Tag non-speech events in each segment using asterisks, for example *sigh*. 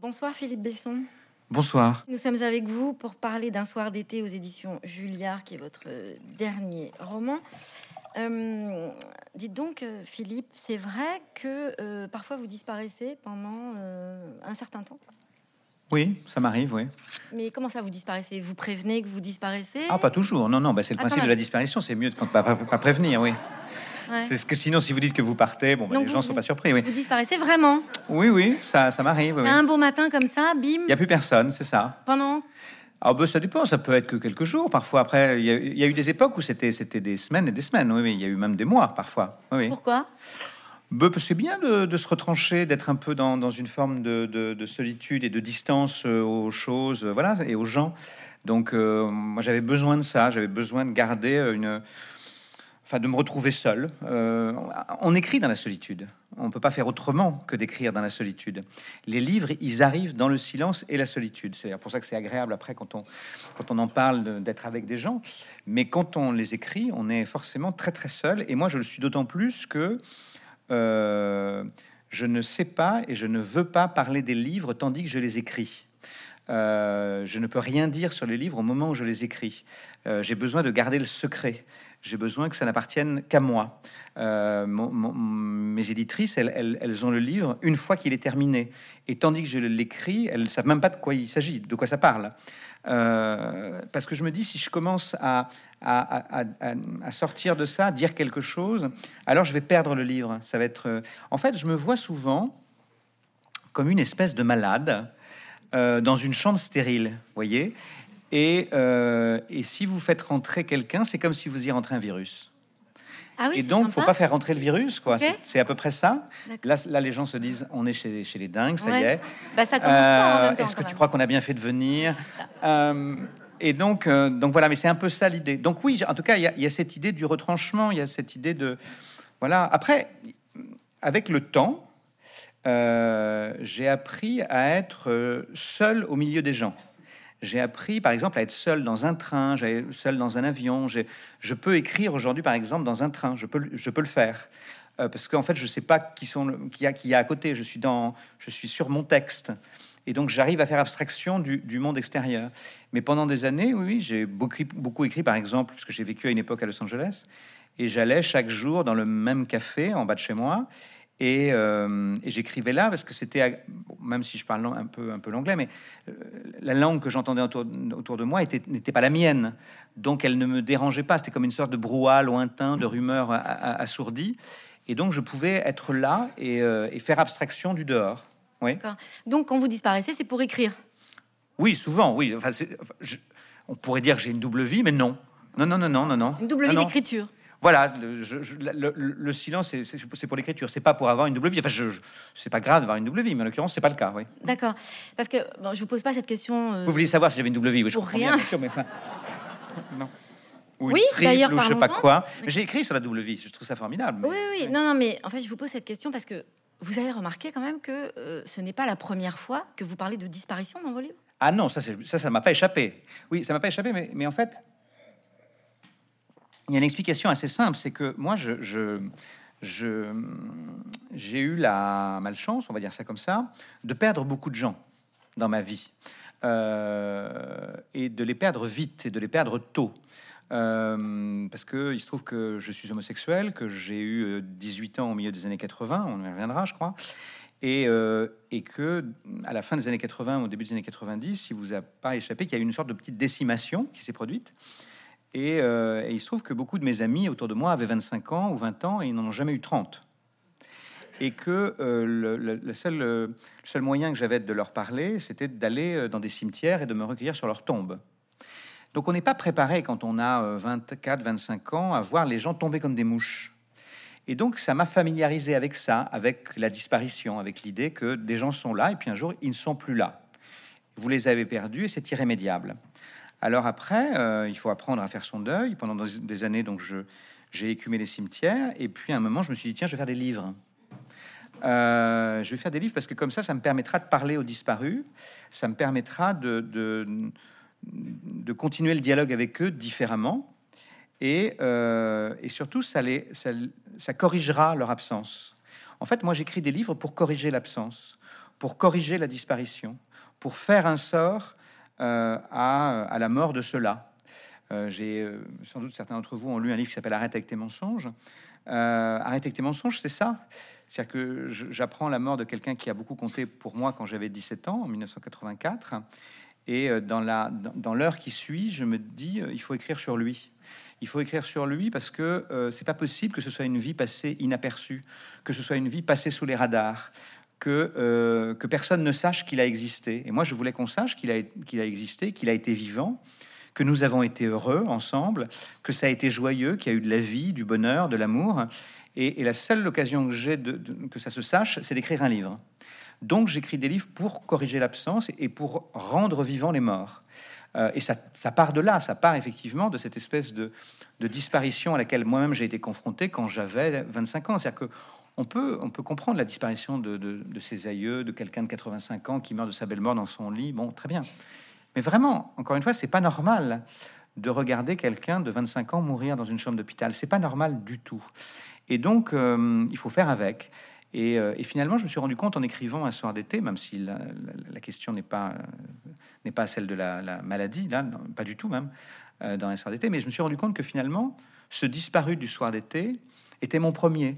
Bonsoir Philippe Besson. Bonsoir. Nous sommes avec vous pour parler d'un soir d'été aux éditions Julliard, qui est votre dernier roman. Euh, dites donc, euh, Philippe, c'est vrai que euh, parfois vous disparaissez pendant un certain temps? Oui, ça m'arrive, oui. Mais comment ça vous disparaissez? Vous prévenez que vous disparaissez? Ah, pas toujours. Non, non, bah, c'est le Ah, principe de la disparition. C'est mieux de pas, pas- pas prévenir, oui. Ouais. C'est ce que sinon, si vous dites que vous partez, bon, bah, les vous- gens sont vous- pas surpris, oui. Vous disparaissez vraiment Oui, oui, ça, ça m'arrive. oui. Un beau matin comme ça, bim, Il n'y a plus personne, c'est ça. pendant Alors, bah, ça dépend, ça peut être que quelques jours. Parfois, après, il y, a- il y a eu des époques où c'était des semaines et des semaines. Oui, oui, il y a eu même des mois, parfois. Oui. Pourquoi? Bah, c'est bien de, de se retrancher, d'être un peu dans, dans une forme de, de- de solitude et de distance euh, aux choses, euh, voilà, et aux gens. Donc, euh, moi, j'avais besoin de ça. J'avais besoin de garder une, enfin, de me retrouver seul. Euh, on écrit dans la solitude. On peut pas faire autrement que d'écrire dans la solitude. Les livres, ils arrivent dans le silence et la solitude. C'est pour ça que c'est agréable après quand on quand on en parle d'être avec des gens. Mais quand on les écrit, on est forcément très très seul. Et moi, je le suis d'autant plus que euh, je ne sais pas et je ne veux pas parler des livres tandis que je les écris. Euh, je ne peux rien dire sur les livres au moment où je les écris. J'ai besoin de garder le secret. J'ai besoin que ça n'appartienne qu'à moi. Euh, mes éditrices, elles, elles- ont le livre une fois qu'il est terminé. Et tandis que je l'écris, elles ne savent même pas de quoi il s'agit, de quoi ça parle. Euh, parce que je me dis, si je commence à, à- à- sortir de ça, dire quelque chose, alors je vais perdre le livre. Ça va être. euh, En fait, je me vois souvent comme une espèce de malade dans une chambre stérile, voyez. Et, euh, et si vous faites rentrer quelqu'un, c'est comme si vous y rentrez un virus. Ah oui, et donc, faut pas faire rentrer le virus, quoi. C'est- à peu près ça. Là, là, les gens se disent, on est chez, chez les dingues, ça y est. Bah, ça commence en Euh, même temps, Est-ce que tu crois qu'on a bien fait de venir Euh, Et donc, euh, donc voilà, mais c'est un peu ça l'idée. Donc oui, en tout cas, il y, a- il y a cette idée du retranchement, il y a cette idée de voilà. Après, avec le temps, euh, j'ai appris à être seul au milieu des gens. J'ai appris, par exemple, à être seul dans un train, seul dans un avion. Je peux écrire aujourd'hui, par exemple, dans un train. Je peux, le- faire. Euh, parce qu'en fait, je ne sais pas qui, sont qui, y a, à côté. Je suis, dans, je suis sur mon texte. Et donc, j'arrive à faire abstraction du, monde extérieur. Mais pendant des années, oui, oui, j'ai beaucoup, beaucoup écrit, par exemple, parce que j'ai vécu à une époque à Los Angeles. Et j'allais chaque jour dans le même café en bas de chez moi. Et, euh, et j'écrivais là parce que c'était, même si je parle un peu, un peu l'anglais, mais euh, la langue que j'entendais autour, autour de moi était- n'était pas la mienne. Donc elle ne me dérangeait pas. C'était comme une sorte de brouhaha lointain, de rumeurs a- a- assourdies. Et donc je pouvais être là et, euh, et faire abstraction du dehors. Oui. Donc, quand vous disparaissez, c'est pour écrire? oui souvent, oui. Enfin, je- on pourrait dire que j'ai une double vie, mais non. Non, non, non, non, non, non. Une double Non, vie d'écriture. Voilà, le, je- je- le- le- le silence, c'est- pour l'écriture. C'est pas pour avoir une double vie. Enfin, je, je- c'est pas grave d'avoir une double vie, mais en l'occurrence, c'est pas le cas. Oui. D'accord. Parce que bon, je vous pose pas cette question. euh, Vous vouliez savoir si j'avais une double vie Oui, je Pour bien rien. question, mais enfin, non. Ou Oui, une d'ailleurs, je sais pas quoi. Mais j'ai écrit sur la double vie. Je trouve ça formidable. Oui, oui, oui. Non, non, mais en fait, je vous pose cette question parce que vous avez remarqué quand même que euh, ce n'est pas la première fois que vous parlez de disparition dans vos livres? Ah non, ça, c'est- ça, ça m'a pas échappé. Oui, ça m'a pas échappé, mais, mais en fait, il y a une explication assez simple, c'est que moi, je, je, j'ai eu la malchance, on va dire ça comme ça, de perdre beaucoup de gens dans ma vie Euh, et de les perdre vite et de les perdre tôt. Euh, parce que il se trouve que je suis homosexuel, que j'ai eu euh, 18 ans au milieu des années 80, on y reviendra, je crois, et, euh, que à la fin des années 80, au début des années 90, il vous a pas échappé qu'il y a eu une sorte de petite décimation qui s'est produite. Et, euh, et il se trouve que beaucoup de mes amis autour de moi avaient 25 ans ou 20 ans et ils n'en ont jamais eu 30. Et que euh, le, seul, euh, le seul moyen que j'avais de leur parler, c'était d'aller dans des cimetières et de me recueillir sur leurs tombes. Donc on n'est pas préparé quand on a euh, 24, 25 ans à voir les gens tomber comme des mouches. Et donc ça m'a familiarisé avec ça, avec la disparition, avec l'idée que des gens sont là et puis un jour ils ne sont plus là. Vous les avez perdus et c'est irrémédiable. Alors après, euh, il faut apprendre à faire son deuil. Pendant des- années, donc je j'ai écumé les cimetières et puis à un moment je me suis dit tiens je vais faire des livres. Euh, je vais faire des livres parce que comme ça, ça me permettra de parler aux disparus, ça me permettra de, de, de continuer le dialogue avec eux différemment, et, euh, et surtout, ça, les, ça, ça corrigera leur absence. En fait, moi, j'écris des livres pour corriger l'absence, pour corriger la disparition, pour faire un sort à, à, la mort de cela. J'ai sans doute certains d'entre vous ont lu un livre qui s'appelle Arrête avec tes mensonges. Arrête avec tes mensonges, c'est ça. C'est-à-dire que j'apprends la mort de quelqu'un qui a beaucoup compté pour moi quand j'avais 17 ans, en 1984. Et dans l'heure qui suit, je me dis, il faut écrire sur lui il faut écrire sur lui parce que euh, c'est pas possible que ce soit une vie passée inaperçue, que ce soit une vie passée sous les radars, que, euh, que personne ne sache qu'il a existé. Et moi, je voulais qu'on sache qu'il a, existé, qu'il a été vivant, que nous avons été heureux ensemble, que ça a été joyeux, qu'il y a eu de la vie, du bonheur, de l'amour. Et, la seule occasion que j'ai de, que ça se sache, c'est d'écrire un livre. Donc j'écris des livres pour corriger l'absence et pour rendre vivants les morts. Euh, et ça, part de là, ça part effectivement de cette espèce de, disparition à laquelle moi-même j'ai été confronté quand j'avais 25 ans. C'est-à-dire on peut, on peut comprendre la disparition de, ses aïeux, de quelqu'un de 85 ans qui meurt de sa belle mort dans son lit. Bon, très bien. Mais vraiment, encore une fois, c'est pas normal de regarder quelqu'un de 25 ans mourir dans une chambre d'hôpital. C'est pas normal du tout. Et donc, euh, il faut faire avec. Euh, et, finalement, je me suis rendu compte en écrivant un soir d'été, même si la, question n'est pas n'est pas celle de la, maladie, là, pas du tout même euh, dans un soir d'été, mais je me suis rendu compte que finalement, ce disparu du soir d'été était mon premier.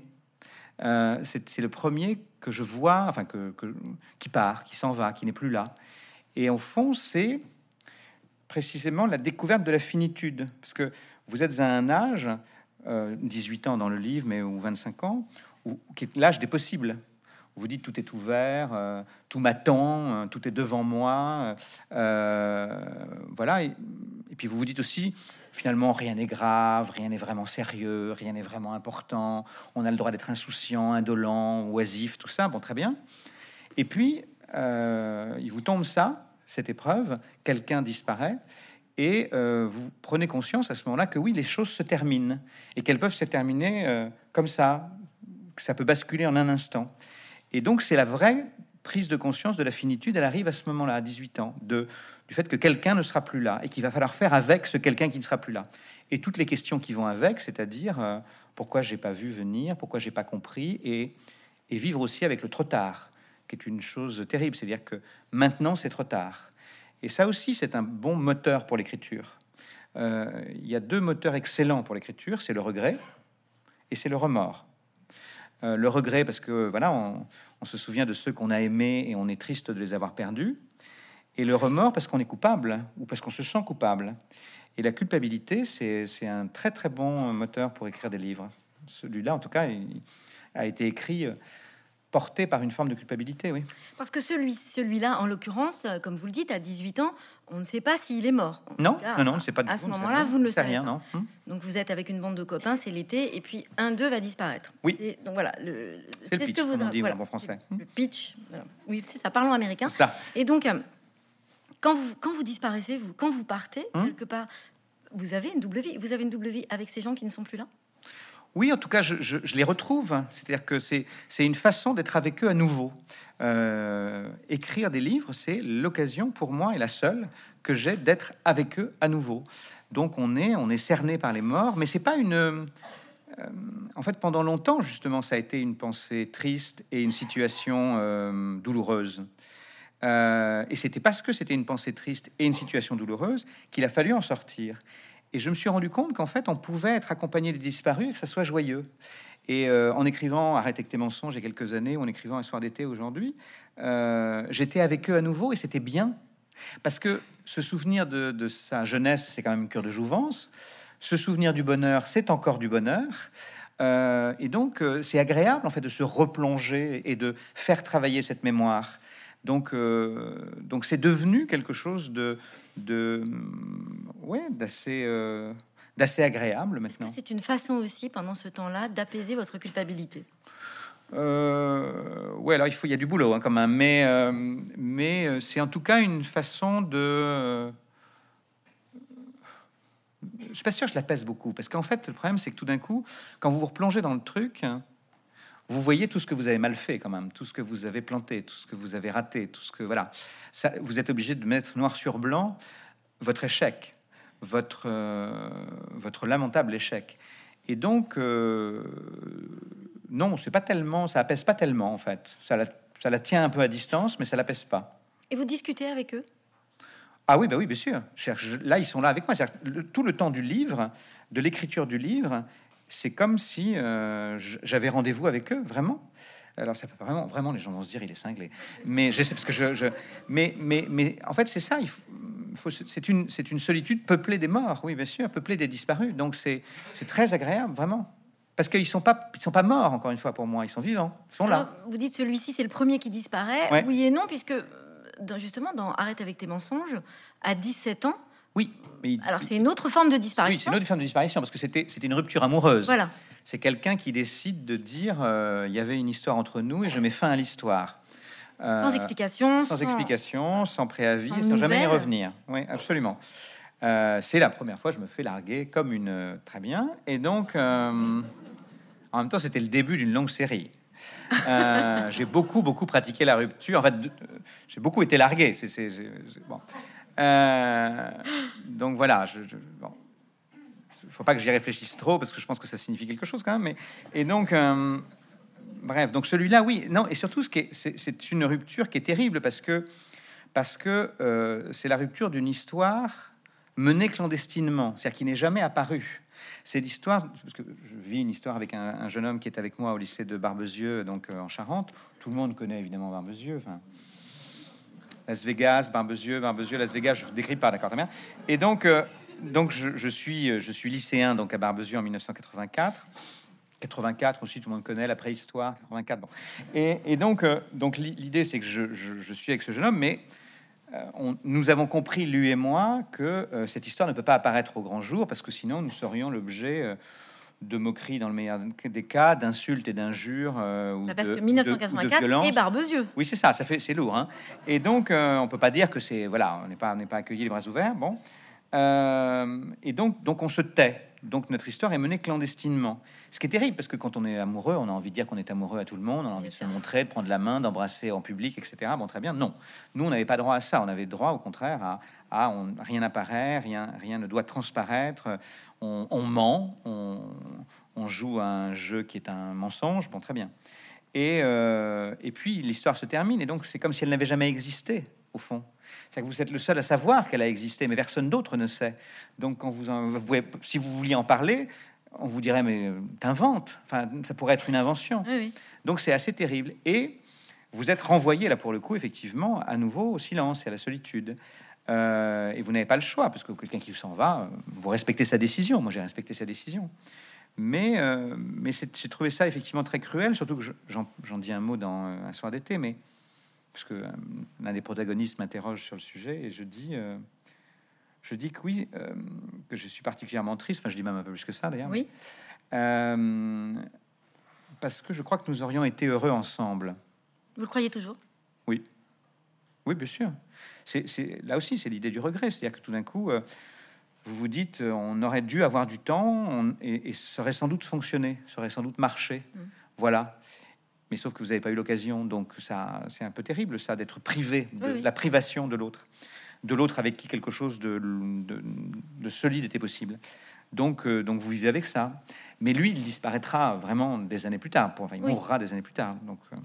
Euh, c'est le premier que je vois, enfin que, qui part, qui s'en va, qui n'est plus là. Et au fond, c'est précisément la découverte de la finitude, parce que vous êtes à un âge, 18 ans dans le livre, mais ou 25 ans, qui est l'âge des possibles. Vous dites tout est ouvert, euh, tout m'attend, euh, tout est devant moi, euh, voilà. Et, puis vous vous dites aussi, finalement, rien n'est grave, rien n'est vraiment sérieux, rien n'est vraiment important. On a le droit d'être insouciant, indolent, oisif, tout ça. Bon, très bien. Et puis il vous tombe ça, cette épreuve, quelqu'un disparaît. Et vous prenez conscience à ce moment-là que oui, les choses se terminent et qu'elles peuvent se terminer comme ça, ça peut basculer en un instant. Et donc, c'est la vraie prise de conscience de la finitude. Elle arrive à ce moment-là, à 18 ans, du fait que quelqu'un ne sera plus là et qu'il va falloir faire avec ce quelqu'un qui ne sera plus là. Et toutes les questions qui vont avec, c'est-à-dire euh, pourquoi j'ai pas vu venir, pourquoi j'ai pas compris, et, et vivre aussi avec le trop tard, qui est une chose terrible. C'est-à-dire que maintenant, c'est trop tard. Et ça aussi, c'est un bon moteur pour l'écriture. Euh, il y a deux moteurs excellents pour l'écriture, c'est le regret et c'est le remords. Euh, le regret parce que voilà, on, se souvient de ceux qu'on a aimés et on est triste de les avoir perdus. Et le remords parce qu'on est coupable ou parce qu'on se sent coupable. Et la culpabilité, c'est un très très bon moteur pour écrire des livres. Celui-là, en tout cas, a été écrit euh, porté par une forme de culpabilité, oui. Parce que celui, celui-là, en l'occurrence, euh, comme vous le dites, à 18 ans, on ne sait pas s'il est mort. non, non, non, c'est pas. À ce moment-là, vous ne le savez rien, non. Hum. Donc vous êtes avec une bande de copains, c'est l'été, et puis un d'eux va disparaître. Oui. Donc voilà, c'est ce que vous dit en français. Le pitch. Oui, c'est ça, parlons américain. Ça. Et donc, euh, quand vous quand vous disparaissez, vous quand vous partez hum. quelque part, vous avez une double vie. Vous avez une double vie avec ces gens qui ne sont plus là? Oui, en tout cas, je, les retrouve. C'est-à-dire que c'est une façon d'être avec eux à nouveau. Euh, écrire des livres, c'est l'occasion pour moi et la seule que j'ai d'être avec eux à nouveau. Donc on est, on est cerné par les morts, mais c'est pas une. Euh, en fait, pendant longtemps, justement, ça a été une pensée triste et une situation euh, douloureuse. et c'était parce que c'était une pensée triste et une situation douloureuse qu'il a fallu en sortir. Et je me suis rendu compte qu'en fait, on pouvait être accompagné des disparus et que ça soit joyeux. Et euh, en écrivant Arrête avec tes mensonges il y a quelques années, ou en écrivant Un soir d'été aujourd'hui, euh, j'étais avec eux à nouveau et c'était bien. Parce que se souvenir de, sa jeunesse, c'est quand même cure de jouvence. Se souvenir du bonheur, c'est encore du bonheur. Euh, et donc, c'est agréable en fait de se replonger et de faire travailler cette mémoire. Donc, donc c'est devenu quelque chose de, de ouais, d'assez euh, d'assez agréable maintenant. C'est une façon aussi pendant ce temps-là d'apaiser votre culpabilité? Euh, ouais, alors il faut, il y a du boulot hein, quand même, mais euh, mais euh, c'est en tout cas une façon de. je suis pas sûr que je la pèse beaucoup parce qu'en fait le problème c'est que tout d'un coup, quand vous vous replongez dans le truc, vous voyez tout ce que vous avez mal fait quand même, tout ce que vous avez planté, tout ce que vous avez raté, tout ce que voilà. Ça, vous êtes obligé de mettre noir sur blanc votre échec, votre euh, votre lamentable échec. Et donc euh, non, c'est pas tellement, ça apaise pas tellement en fait. Ça ça la tient un peu à distance, mais ça la pèse pas. Et vous discutez avec eux? Ah oui, bah oui, bien sûr. Là, ils sont là avec moi. tout le temps du livre, de l'écriture du livre, c'est comme si euh, j'avais rendez-vous avec eux, vraiment. Alors ça peut vraiment, vraiment, les gens vont se dire il est cinglé. Mais je sais parce que je, mais, mais, mais en fait c'est ça. Il faut, c'est une, c'est une solitude peuplée des morts. Oui, bien sûr, peuplée des disparus. Donc c'est, c'est très agréable, vraiment. Parce qu'ils sont pas, ils sont pas morts encore une fois pour moi. Ils sont vivants, ils sont là. vous dites celui-ci c'est le premier qui disparaît. Oui et non, puisque justement dans Arrête avec tes mensonges, à 17 ans. Oui. Mais Alors c'est une autre forme de disparition. Oui, c'est une autre forme de disparition parce que c'était c'était une rupture amoureuse. Voilà. C'est quelqu'un qui décide de dire euh, il y avait une histoire entre nous et je mets fin à l'histoire. Euh, sans explication. Sans, explication, sans préavis, sans, jamais y revenir. Oui, absolument. Euh, c'est la première fois que je me fais larguer comme une très bien. Et donc, en même temps, c'était le début d'une longue série. *laughs* j'ai beaucoup, beaucoup pratiqué la rupture. En fait, j'ai beaucoup été largué. C'est, bon. Donc voilà. Je, bon faut pas que j'y réfléchisse trop parce que je pense que ça signifie quelque chose quand même. Mais et donc, euh, bref, donc celui-là, oui, non, et surtout, c'est une rupture qui est terrible parce que parce que euh, c'est la rupture d'une histoire menée clandestinement, c'est-à-dire qui n'est jamais apparue. C'est l'histoire, parce que je vis une histoire avec un, jeune homme qui est avec moi au lycée de Barbezieux, donc euh, en Charente. Tout le monde connaît évidemment Barbezieux. Las Vegas, Barbezieux, Barbezieux, Las Vegas, je ne décris pas, d'accord, très bien. Et donc, donc je, suis, je suis lycéen donc à Barbezieux en 1984. 84 aussi, tout le monde connaît la préhistoire. 84, bon. Et, donc, euh, donc l'idée, c'est que je, suis avec ce jeune homme, mais euh, nous avons compris, lui et moi, que euh, cette histoire ne peut pas apparaître au grand jour, parce que sinon nous serions l'objet de moqueries dans le meilleur des cas, d'insultes et d'injures. ou bah, parce que 1984 et Barbezieux. Oui, c'est ça, ça fait, c'est lourd. Hein. Et donc, on peut pas dire que c'est, voilà, on n'est pas, on pas accueilli les bras ouverts. Bon. Euh, et donc, donc on se tait. Donc notre histoire est menée clandestinement. Ce qui est terrible, parce que quand on est amoureux, on a envie de dire qu'on est amoureux à tout le monde, on a envie de se montrer, de prendre la main, d'embrasser en public, etc. Bon, très bien. Non, nous, on n'avait pas droit à ça. On avait droit, au contraire, à, à on, rien n'apparaît, rien, rien ne doit transparaître. On, ment, on, on, joue à un jeu qui est un mensonge. Bon, très bien. Et, euh, et puis l'histoire se termine, et donc c'est comme si elle n'avait jamais existé, au fond. C'est que vous êtes le seul à savoir qu'elle a existé, mais personne d'autre ne sait. Donc, quand vous, si vous vouliez en parler, on vous dirait mais euh, t'inventes. Enfin, ça pourrait être une invention. Donc, c'est assez terrible. Et vous êtes renvoyé là pour le coup, effectivement, à nouveau au silence et à la solitude. Euh, et vous n'avez pas le choix parce que quelqu'un qui s'en va, euh, vous respectez sa décision. Moi, j'ai respecté sa décision. Mais, mais j'ai trouvé ça effectivement très cruel, surtout que j'en dis un mot dans un soir d'été, mais parce que euh, l'un des protagonistes m'interroge sur le sujet et je dis, euh, je dis que oui, euh, que je suis particulièrement triste. Enfin, je dis même un peu plus que ça d'ailleurs. Oui. parce que je crois que nous aurions été heureux ensemble. Vous le croyez toujours? Oui. Oui, bien sûr. C'est là aussi, c'est l'idée du regret, c'est-à-dire que tout d'un coup, vous vous dites, on aurait dû avoir du temps et, ça aurait sans doute fonctionné, ça aurait sans doute marché. Mm. Voilà mais sauf que vous n'avez pas eu l'occasion, donc ça, c'est un peu terrible, ça, d'être privé de la privation de l'autre, de l'autre avec qui quelque chose de, de, solide était possible. Donc, euh, donc vous vivez avec ça. Mais lui, il disparaîtra vraiment des années plus tard. Pour, enfin, il mourra des années plus tard. Donc. Euh.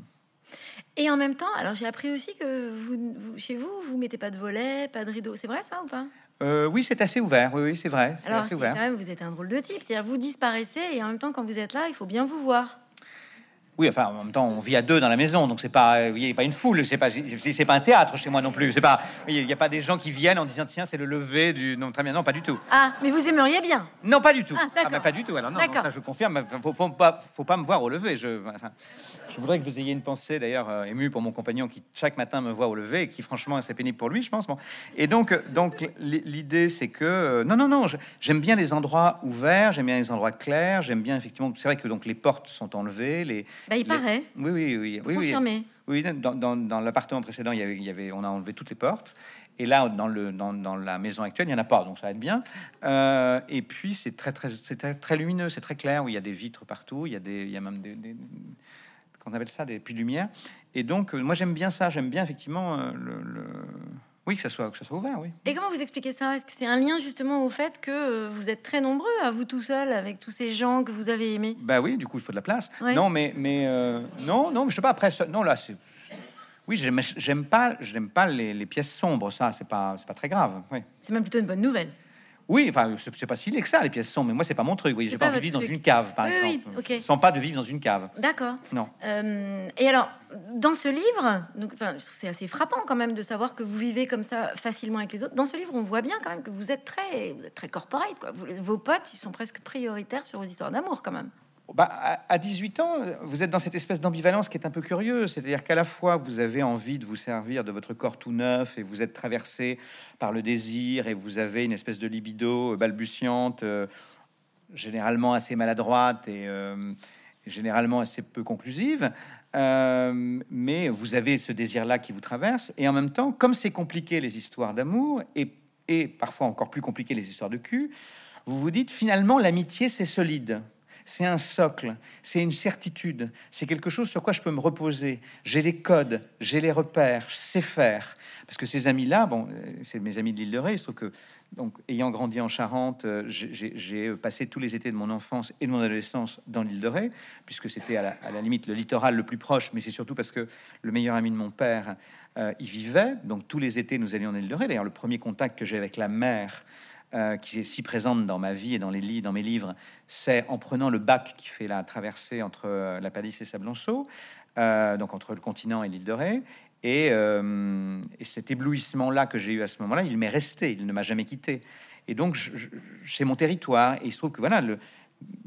Et en même temps, alors j'ai appris aussi que vous, chez vous, vous mettez pas de volet, pas de rideau. C'est vrai ça ou pas? Euh, oui, c'est assez ouvert. Oui, oui c'est vrai. Alors, assez ouvert. Quand même, vous êtes un drôle de type. C'est-à-dire, vous disparaissez et en même temps, quand vous êtes là, il faut bien vous voir. Oui, enfin, en même temps, on vit à deux dans la maison, donc c'est pas, il pas une foule, c'est pas, c'est pas un théâtre chez moi non plus. C'est pas, il n'y a pas des gens qui viennent en disant tiens, c'est le lever du, non, très bien, non, pas du tout. Ah, mais vous aimeriez bien Non, pas du tout. Ah, ah pas du tout. Alors non, ça, je confirme. Faut, faut, pas, faut pas me voir au lever. Je, je voudrais que vous ayez une pensée d'ailleurs euh, émue pour mon compagnon qui chaque matin me voit au lever et qui franchement c'est pénible pour lui, je pense. Bon. Et donc, donc l'idée c'est que euh, non, non, non, j'aime bien les endroits ouverts, j'aime bien les endroits clairs, j'aime bien effectivement. C'est vrai que donc les portes sont enlevées, les. Bah, il paraît. Oui, oui, oui, oui, Confirmé. oui. Oui, dans, dans, l'appartement précédent, il y, avait, il y avait, on a enlevé toutes les portes. Et là, dans, le, dans, dans la maison actuelle, il n'y en a pas, donc ça va être bien. Euh, et puis, c'est très, très, très, très lumineux, c'est très clair, où il y a des vitres partout, il y a, des, il y a même des, on appelle ça des puits de lumière. Et donc, euh, moi, j'aime bien ça. J'aime bien effectivement euh, le, oui que ça soit que ça soit ouvert. Oui. Et comment vous expliquez ça? Est-ce que c'est un lien justement au fait que euh, vous êtes très nombreux à vous tout seul avec tous ces gens que vous avez aimés? Bah oui, du coup, il faut de la place. Non, mais mais non, non, je sais pas. Après, non là, c'est Oui, j'aime j'aime pas, j'aime pas les, les pièces sombres. Ça, c'est pas, c'est pas très grave. Oui. C'est même plutôt une bonne nouvelle. Oui, enfin, c'est c'est pas si laid que ça, les pièces sombres. Mais moi, c'est pas mon truc. Oui, j'ai pas envie de vivre dans une cave, par Oui, oui, exemple. ok. Je sens pas de vivre dans une cave. D'accord. Non. Euh, et alors, dans ce livre, donc, je trouve c'est assez frappant quand même de savoir que vous vivez comme ça facilement avec les autres. Dans ce livre, on voit bien quand même que vous êtes très, vous êtes très corporate. Quoi. Vous- vos potes, ils sont presque prioritaires sur vos histoires d'amour quand même. Bah, à à 18 ans, vous êtes dans cette espèce d'ambivalence qui est un peu curieuse. C'est-à-dire qu'à la fois, vous avez envie de vous servir de votre corps tout neuf et vous êtes traversé par le désir et vous avez une espèce de libido balbutiante, euh, généralement assez maladroite et euh, généralement assez peu conclusive. Euh, mais vous avez ce désir-là qui vous traverse. Et en même temps, comme c'est compliqué les histoires d'amour et parfois encore plus compliqué les histoires de cul, vous vous dites finalement l'amitié c'est solide. C'est un socle, c'est une certitude, c'est quelque chose sur quoi je peux me reposer. J'ai les codes, j'ai les repères, je sais faire. Parce que ces amis-là, bon, euh, c'est mes amis de l'île de Ré, il se trouve que, donc, ayant grandi en Charente, euh, j'ai- j'ai passé tous les étés de mon enfance et de mon adolescence dans l'île de Ré, puisque c'était à, la- limite le littoral le plus proche, mais c'est surtout parce que le meilleur ami de mon père euh, y vivait. Donc, tous les étés, nous allions en île de Ré. D'ailleurs, le premier contact que j'ai avec la mer, euh, qui est si présente dans ma vie et dans les dans mes livres, c'est en prenant le bac qui fait la traversée entre euh, la Palisse et Sablonceau, euh, donc entre le continent et l'île de Ré. Et, et cet éblouissement-là que j'ai eu à ce moment-là, il m'est resté, il ne m'a jamais quitté. Et donc, c'est mon territoire. Et il se trouve que voilà, le-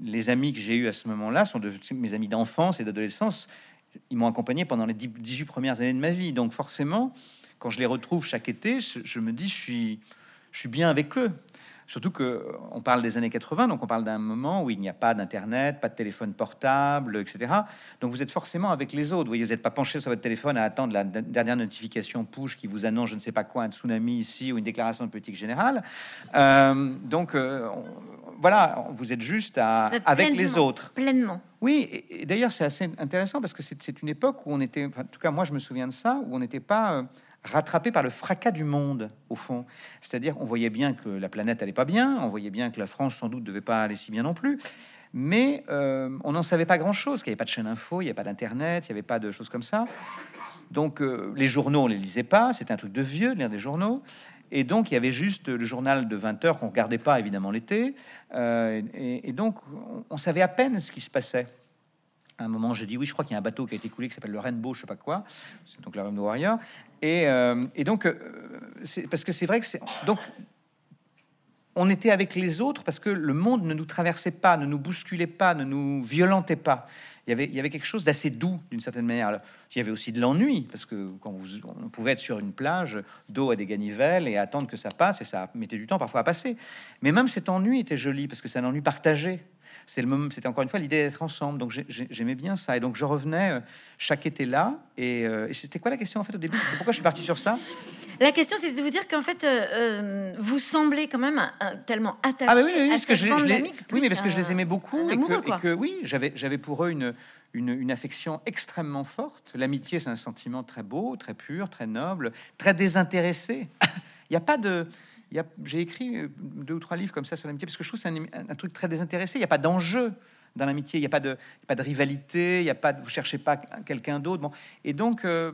les amis que j'ai eus à ce moment-là sont de mes amis d'enfance et d'adolescence. Ils m'ont accompagné pendant les 10 18 premières années de ma vie. Donc, forcément, quand je les retrouve chaque été, je, me dis, je suis bien avec eux. Surtout que euh, on parle des années 80, donc on parle d'un moment où il n'y a pas d'internet, pas de téléphone portable, etc. Donc vous êtes forcément avec les autres. Vous voyez, vous n'êtes pas penché sur votre téléphone à attendre la dernière notification push qui vous annonce je ne sais pas quoi, un tsunami ici ou une déclaration de politique générale. Euh, donc euh, voilà, vous êtes juste à, êtes avec les autres. Pleinement. Oui, et, et d'ailleurs c'est assez intéressant parce que c'est une époque où on était, en tout cas moi je me souviens de ça, où on n'était pas euh, rattrapé par le fracas du monde au fond. C'est-à-dire on voyait bien que la planète allait pas bien, on voyait bien que la France sans doute devait pas aller si bien non plus, mais euh, on n'en savait pas grand-chose, qu'il n'y avait pas de chaîne info, il n'y avait pas d'internet, il n'y avait pas de choses comme ça. Donc euh, les journaux on les lisait pas, c'était un truc de vieux lire des journaux. Et donc, il y avait juste le journal de 20 heures qu'on regardait pas, évidemment, l'été. Euh, et, donc, on, on savait à peine ce qui se passait. À un moment, je dis oui, je crois qu'il y a un bateau qui a été coulé qui s'appelle le Rainbow, je sais pas quoi. Donc le Rainbow Warrior. Et, euh, et donc, euh, parce que c'est vrai que c'est donc on était avec les autres parce que le monde ne nous traversait pas, ne nous bousculait pas, ne nous violentait pas. Il y avait, quelque chose d'assez doux d'une certaine manière. Il y avait aussi de l'ennui parce que quand vous, on pouvait être sur une plage d'eau à des ganivelles et attendre que ça passe et ça mettait du temps parfois à passer. Mais même cet ennui était joli parce que c'est un ennui partagé. C'était encore une fois l'idée d'être ensemble. Donc j'ai- j'ai- j'aimais bien ça et donc je revenais euh, chaque été là. Et, euh, et c'était quoi la question en fait au début? Pourquoi je suis parti sur ça? La question, c'est de vous dire qu'en fait, euh, vous semblez quand même tellement attaché Ah bah oui, oui, oui, parce que je, les, oui, mais parce que je les aimais beaucoup et que, quoi. et que oui, j'avais j'avais pour eux une, une, une affection extrêmement forte. L'amitié, c'est un sentiment très beau, très pur, très noble, très désintéressé. *laughs* Il n'y a pas de j'ai écrit euh, deux ou trois livres comme ça sur l'amitié parce que je trouve que c'est un, un truc très désintéressé. Il n'y a pas d'enjeu dans l'amitié. Il n'y a pas de, il y a pas de rivalité. Il y a pas, de- vous cherchez pas quelqu'un d'autre. Bon, et donc, euh,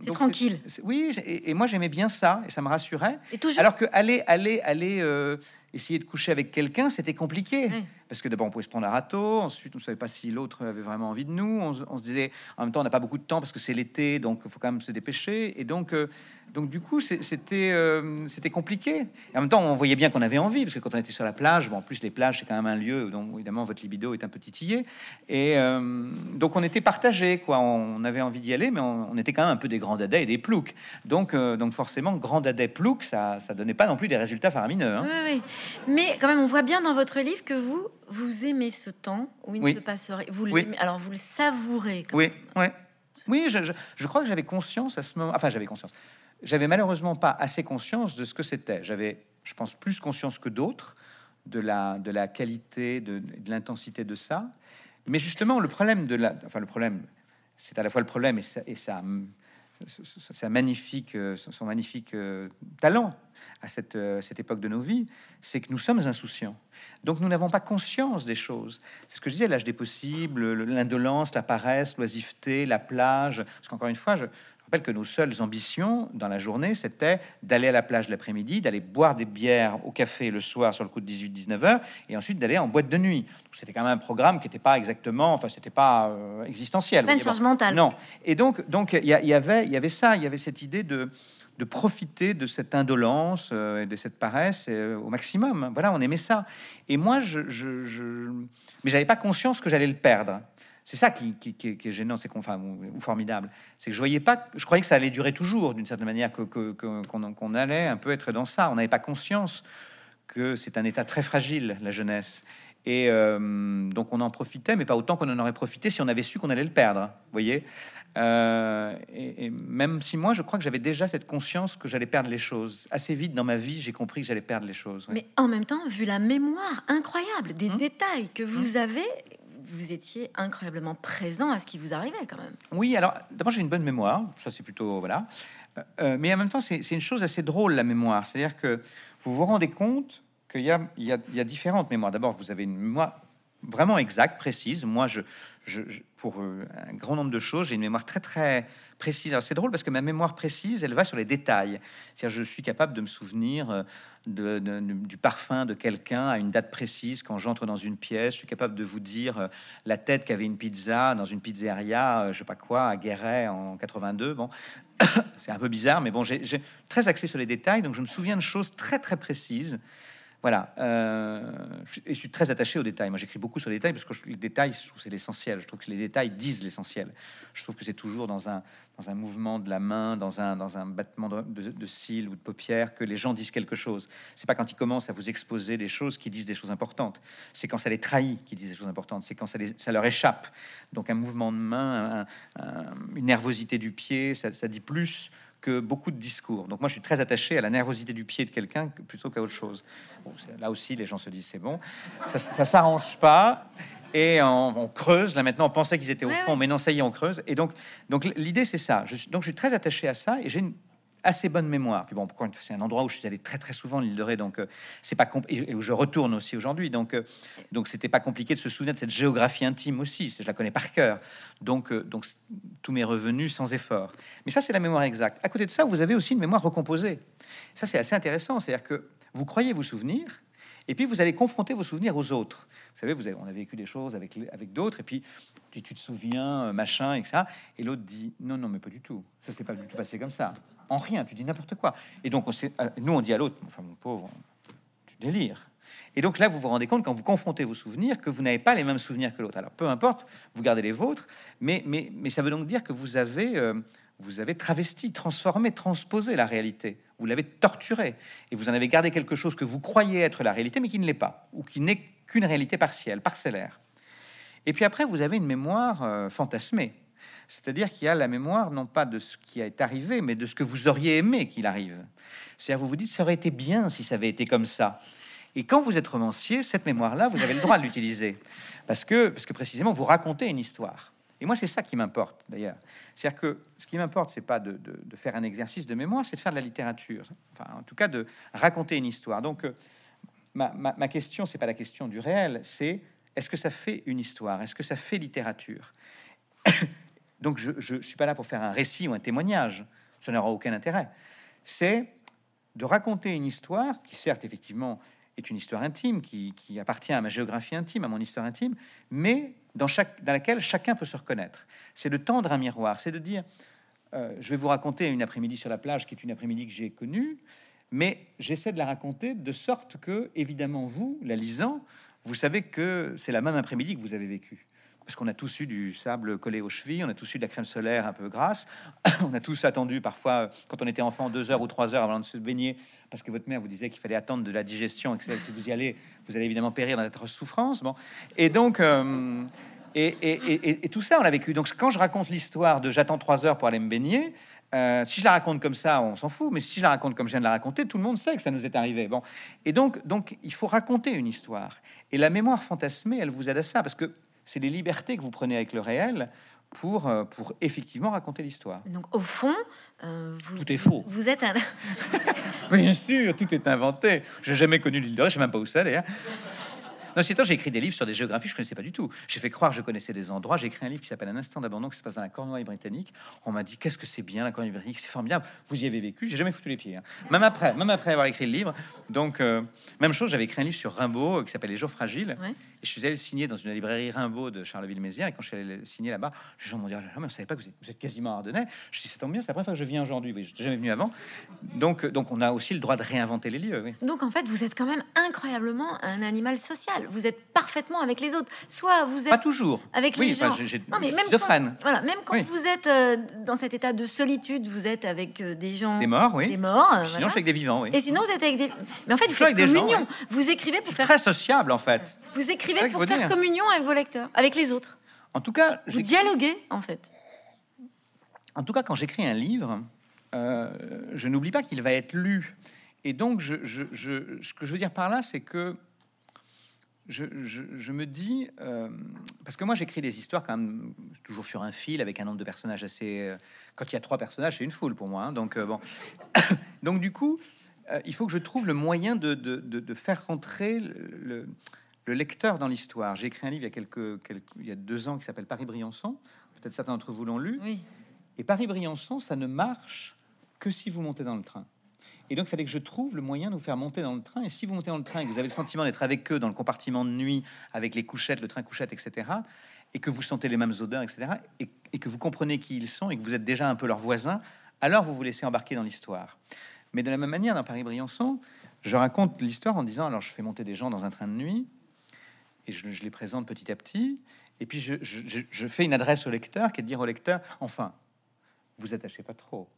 C'est tranquille. Oui, et, et moi j'aimais bien ça et ça me rassurait. Et toujours. Alors que aller, aller, aller euh, essayer de coucher avec quelqu'un, c'était compliqué. Oui. Parce que d'abord, on pouvait se prendre un râteau. Ensuite, on ne savait pas si l'autre avait vraiment envie de nous. On, se- disait, en même temps, on n'a pas beaucoup de temps parce que c'est l'été, donc il faut quand même se dépêcher. Et donc, euh, donc du coup, euh, c'était compliqué. Et en même temps, on voyait bien qu'on avait envie parce que quand on était sur la plage, bon, en plus, les plages, c'est quand même un lieu dont évidemment votre libido est un peu titillé. Et euh, donc, on était partagés, quoi. On avait envie d'y aller, mais on, était quand même un peu des grands dadais et des ploucs. Donc, donc forcément, grand dadais plouc, ça, ça donnait pas non plus des résultats faramineux. hein. Oui, oui. Mais quand même, on voit bien dans votre livre que vous, vous aimez ce temps où il Oui. ne se passe rien. Vous Oui. l'aimez- alors vous le savourez. quand Oui, ouais. Oui, je, je- je crois que j'avais conscience à ce moment. Enfin, j'avais conscience. J'avais malheureusement pas assez conscience de ce que c'était. J'avais, je pense, plus conscience que d'autres de la, de la qualité, de, de l'intensité de ça. Mais justement, le problème de la. Enfin, le problème, c'est à la fois le problème et ça. Et ça sa magnifique, euh, son magnifique euh, talent à cette, euh, cette époque de nos vies, c'est que nous sommes insouciants. Donc nous n'avons pas conscience des choses. C'est ce que je disais, l'âge des possibles, le- l'indolence, la paresse, l'oisiveté, la plage. Parce qu'encore une fois, je rappelle que nos seules ambitions dans la journée, c'était d'aller à la plage l'après-midi, d'aller boire des bières au café le soir sur le coup de 18-19 heures, et ensuite d'aller en boîte de nuit. C'était quand même un programme qui n'était pas exactement, enfin, c'était pas euh, existentiel. Pas une charge mentale. Non. Et donc, donc il y, y avait, il y avait ça, il y avait cette idée de de profiter de cette indolence euh, et de cette paresse euh, au maximum. Voilà, on aimait ça. Et moi, je, je, je... mais j'avais pas conscience que j'allais le perdre. C'est ça qui, qui, qui est- gênant, c'est qu'on, enfin, ou, ou formidable, c'est que je voyais pas, je croyais que ça allait durer toujours, d'une certaine manière, que, que- que- qu'on, qu'on allait un peu être dans ça. On n'avait pas conscience que c'est un état très fragile, la jeunesse. Et euh, donc on en profitait, mais pas autant qu'on en aurait profité si on avait su qu'on allait le perdre. Vous voyez Euh, et, et même si moi, je crois que j'avais déjà cette conscience que j'allais perdre les choses. Assez vite dans ma vie, j'ai compris que j'allais perdre les choses. Mais en même temps, vu la mémoire incroyable des Hum. détails que vous avez, vous étiez incroyablement présent à ce qui vous arrivait quand même. Oui, alors d'abord j'ai une bonne mémoire, ça c'est plutôt voilà. Euh, euh, mais en même temps c'est une chose assez drôle la mémoire, c'est-à-dire que vous vous rendez compte qu'il y y, y a différentes mémoires. D'abord vous avez une mémoire vraiment exacte, précise. Moi je- pour euh, un grand nombre de choses j'ai une mémoire très très précise. Alors c'est drôle parce que ma mémoire précise elle va sur les détails. C'est-à-dire je suis capable de me souvenir euh, du parfum de quelqu'un à une date précise quand j'entre dans une pièce. Je suis capable de vous dire euh, la tête qu'avait une pizza dans une pizzeria, euh, je sais pas quoi, à Guéret en 82. Bon, *coughs* c'est un peu bizarre, mais bon, j'ai très axé sur les détails, donc je me souviens de choses très très précises. Voilà, euh, je, suis- très attaché aux détails. Moi, j'écris beaucoup sur les détails parce que je- les détails, je trouve c'est l'essentiel. Je trouve que les détails disent l'essentiel. Je trouve que c'est toujours dans un, dans un mouvement de la main, dans un, dans un battement de, de- cils ou de paupières que les gens disent quelque chose. C'est pas quand ils commencent à vous exposer des choses qui disent des choses importantes. C'est quand ça les trahit qui disent des choses importantes. C'est quand ça, leur échappe. Donc un mouvement de main, un- un- une nervosité du pied, ça dit plus que beaucoup de discours. Donc moi, je suis très attaché à la nervosité du pied de quelqu'un que- plutôt qu'à autre chose. Bon, là aussi, les gens se disent c'est bon. Ça, ça s'arrange pas. Et on, on creuse. Là maintenant, on pensait qu'ils étaient au fond, mais non, ça y est, on creuse. Et donc, donc l'idée c'est ça. Je suis, donc je suis très attaché à ça et j'ai une assez bonne mémoire. Puis bon, c'est un endroit où je suis allé très très souvent, l'île de Ré, donc euh, c'est pas et où je retourne aussi aujourd'hui. Donc euh, donc c'était pas compliqué de se souvenir de cette géographie intime aussi. Je la connais par cœur. Donc euh, donc tous mes revenus sans effort. Mais ça c'est la mémoire exacte. À côté de ça, vous avez aussi une mémoire recomposée. Ça c'est assez intéressant. C'est-à-dire que vous croyez vous souvenir. Et puis vous allez confronter vos souvenirs aux autres. Vous savez, vous avez, on a vécu des choses avec, avec d'autres, et puis tu, tu te souviens, euh, machin, et ça. Et l'autre dit non, non, mais pas du tout. Ça s'est pas du tout passé comme ça. En rien, tu dis n'importe quoi. Et donc, on s'est- euh, nous, on dit à l'autre, enfin, mon pauvre, tu délires. Et donc là, vous vous rendez compte, quand vous confrontez vos souvenirs, que vous n'avez pas les mêmes souvenirs que l'autre. Alors, peu importe, vous gardez les vôtres, mais, ça veut donc dire que vous avez, euh, vous avez travesti, transformé, transposé la réalité. Vous l'avez torturé. Et vous en avez gardé quelque chose que vous croyez être la réalité, mais qui ne l'est pas, ou qui n'est qu'une réalité partielle, parcellaire. Et puis après, vous avez une mémoire euh, fantasmée. C'est-à-dire qu'il y a la mémoire non pas de ce qui est arrivé, mais de ce que vous auriez aimé qu'il arrive. C'est-à-dire vous vous dites, ça aurait été bien si ça avait été comme ça. Et quand vous êtes romancier, cette mémoire-là, vous avez le droit de l'utiliser. Parce que, que précisément, vous racontez une histoire. Et moi, c'est ça qui m'importe, d'ailleurs. C'est-à-dire que ce qui m'importe, c'est pas de faire un exercice de mémoire, c'est de faire de la littérature. Enfin, en tout cas, de raconter une histoire. Donc, euh, ma, ma, ma question, c'est pas la question du réel, c'est est-ce que ça fait une histoire? Est-ce que ça fait littérature? Donc, je ne suis pas là pour faire un récit ou un témoignage. Ça n'aura aucun intérêt. C'est de raconter une histoire qui, certes, effectivement, est une histoire intime, qui, appartient à ma géographie intime, à mon histoire intime, mais dans laquelle chacun peut se reconnaître. C'est de tendre un miroir, c'est de dire, euh, je vais vous raconter une après-midi sur la plage, qui est une après-midi que j'ai connue, mais j'essaie de la raconter de sorte que, évidemment, vous, la lisant, vous savez que c'est la même après-midi que vous avez vécu. Parce qu'on a tous eu du sable collé aux chevilles, on a tous eu de la crème solaire un peu grasse, *coughs* on a tous attendu parfois, quand on était enfant, deux heures ou trois heures avant de se baigner, parce que votre mère vous disait qu'il fallait attendre de la digestion, et que si vous y allez, vous allez évidemment périr dans votre souffrance. Bon. Et donc, euh, et- et- et tout ça, on l'a vécu. Donc, quand je raconte l'histoire de j'attends trois heures pour aller me baigner, euh, si je la raconte comme ça, on s'en fout. Mais si je la raconte comme je viens de la raconter, tout le monde sait que ça nous est arrivé. Bon, et donc, donc, il faut raconter une histoire. Et la mémoire fantasmée, elle vous aide à ça, parce que c'est les libertés que vous prenez avec le réel pour, euh, pour effectivement raconter l'histoire. Donc au fond, euh, vous, Tout est faux. Vous êtes un, *laughs* Bien sûr, tout est inventé. J'ai jamais connu l'île de Ré, je sais même pas où c'est d'ailleurs. Non, c'est temps, j'ai écrit des livres sur des géographies que je connaissais pas du tout. J'ai fait croire que je connaissais des endroits. J'ai écrit un livre qui s'appelle Un instant d'abandon qui se passe dans la Cornouaille britannique. On m'a dit qu'est-ce que c'est bien la Cornouaille britannique, c'est formidable. Vous y avez vécu. J'ai jamais foutu les pieds. hein. Même après, même après avoir écrit le livre. Donc euh, même chose, j'avais écrit un livre sur Rimbaud qui s'appelle Les jours fragiles. Ouais. Et je suis allé le signer dans une librairie Rimbaud de Charleville-Mézières. Et quand je suis allé le signer là-bas, les gens m'ont dit oh là là, mais on savait pas que vous êtes, vous êtes quasiment ardennais. Je dis c'est tant bien, c'est la première fois que je viens aujourd'hui. Oui, je n'étais jamais venu avant. Donc donc on a aussi le droit de réinventer les lieux. Oui. Donc en fait, vous êtes quand même incroyablement un animal social. Vous êtes parfaitement avec les autres. Soit vous Pas êtes toujours. avec oui, les gens. enfin, Non, mais je suis même schizophrène. Voilà, même quand Oui. vous êtes euh, dans cet état de solitude, vous êtes avec euh, des gens, Des morts, oui. des morts. euh, Sinon, voilà. je suis avec des vivants, oui. Et sinon, vous êtes avec des. Mais en fait, vous suis faites avec des gens. Vous écrivez pour faire. Très sociable, en fait. Vous écrivez C'est vrai pour faire communion avec vos lecteurs, avec les autres. En tout cas, Vous dialoguez, en fait. en tout cas, quand j'écris un livre, euh, je n'oublie pas qu'il va être lu. Et donc, je, je- je- ce que je veux dire par là, c'est que je, je- je me dis, euh, parce que moi j'écris des histoires quand même toujours sur un fil avec un nombre de personnages assez. euh, quand il y a trois personnages, c'est une foule pour moi. hein. donc euh, bon, *coughs* donc du coup, il faut que je trouve le moyen de, de- de- de faire rentrer le, le- le lecteur dans l'histoire. J'ai écrit un livre il y a quelques, quelques- il y a deux ans qui s'appelle Paris-Briançon. Peut-être certains d'entre vous l'ont lu. Oui. Et Paris-Briançon, ça ne marche que si vous montez dans le train. Et donc, il fallait que je trouve le moyen de vous faire monter dans le train. Et si vous montez dans le train et que vous avez le sentiment d'être avec eux dans le compartiment de nuit, avec les couchettes, le train couchette, etc., et que vous sentez les mêmes odeurs, etc., et, et que vous comprenez qui ils sont et que vous êtes déjà un peu leurs voisins, alors vous vous laissez embarquer dans l'histoire. Mais de la même manière, dans Paris-Briançon, je raconte l'histoire en disant alors, je fais monter des gens dans un train de nuit et je, je les présente petit à petit. Et puis, je, je- je- je fais une adresse au lecteur qui est de dire au lecteur enfin, vous attachez pas trop.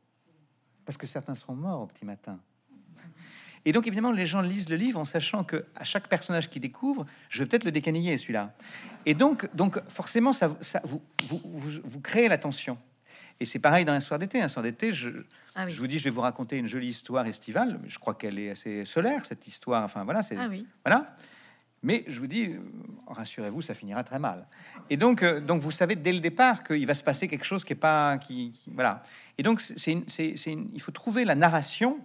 Parce que certains seront morts au petit matin. Et donc, évidemment, les gens lisent le livre en sachant que à chaque personnage qu'ils découvrent, je vais peut-être le décaniller, celui-là. Et donc, donc forcément, ça, ça vous, vous, vous, vous créez la tension. Et c'est pareil dans un soir d'été. Un soir d'été, je, Ah oui. je vous dis, je vais vous raconter une jolie histoire estivale. Je crois qu'elle est assez solaire, cette histoire. Enfin, voilà, c'est Ah oui. voilà. Mais je vous dis, rassurez-vous, ça finira très mal. Et donc, euh, donc vous savez dès le départ qu'il va se passer quelque chose qui est pas, qui, voilà. Et donc, c'est, une- une- il faut trouver la narration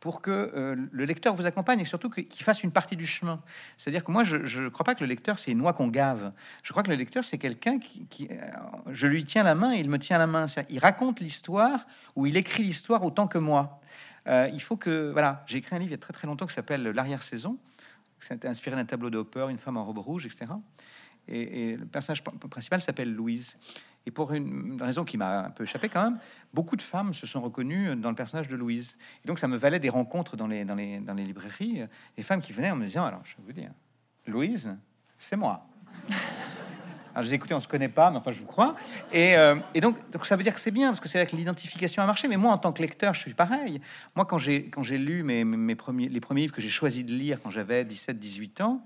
pour que euh, le lecteur vous accompagne et surtout qu'il fasse une partie du chemin. C'est-à-dire que moi, je ne crois pas que le lecteur, c'est une noix qu'on gave. Je crois que le lecteur, c'est quelqu'un qui, qui, euh, je lui tiens la main et il me tient la main. Il raconte l'histoire ou il écrit l'histoire autant que moi. Il faut que, voilà, j'ai écrit un livre il y a très très longtemps qui s'appelle L'arrière-saison. C'était inspiré d'un tableau de Hopper, une femme en robe rouge, etc. Et, le personnage pr- principal s'appelle Louise. Et pour une raison qui m'a un peu échappé quand même, beaucoup de femmes se sont reconnues dans le personnage de Louise. Et donc ça me valait des rencontres dans les, dans les, dans les librairies, des femmes qui venaient en me disant, alors je vais vous dire, Louise, c'est moi. Alors, je dis, écoutez, on se connaît pas, mais enfin, je vous crois. Et, euh, et donc, donc, ça veut dire que c'est bien, parce que c'est là que l'identification a marché. Mais moi, en tant que lecteur, je suis pareil. Moi, quand j'ai lu mes, premiers livres que j'ai choisi de lire quand j'avais 17-18 ans,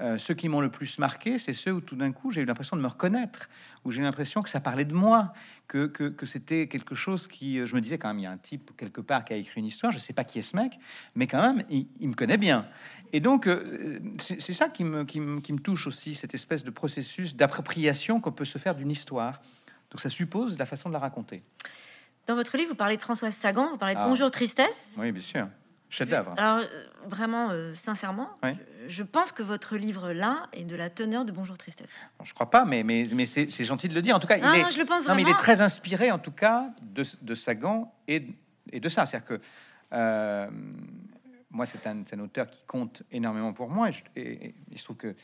euh, ceux qui m'ont le plus marqué, c'est ceux où tout d'un coup j'ai eu l'impression de me reconnaître, où j'ai eu l'impression que ça parlait de moi, que, que, que c'était quelque chose qui, euh, je me disais quand même, il y a un type quelque part qui a écrit une histoire, je sais pas qui est ce mec, mais quand même, il, il me connaît bien. Et donc, euh, c'est c'est ça qui me, qui, me, qui me touche aussi, cette espèce de processus d'appropriation qu'on peut se faire d'une histoire. Donc ça suppose la façon de la raconter. Dans votre livre, vous parlez de Françoise Sagan, vous parlez de Ah. Bonjour Tristesse. Oui, bien sûr. Chef-d'œuvre. Alors, euh, vraiment, euh, sincèrement, Oui. je, je pense que votre livre-là est de la teneur de Bonjour Tristesse. Je crois pas, mais, mais, mais c'est gentil de le dire. En tout cas, il est, non, je le pense Non, mais il est très inspiré, en tout cas, de, de Sagan et, et de ça. C'est-à-dire que euh, moi, c'est un, un auteur qui compte énormément pour moi. Et, je- et- et il se trouve que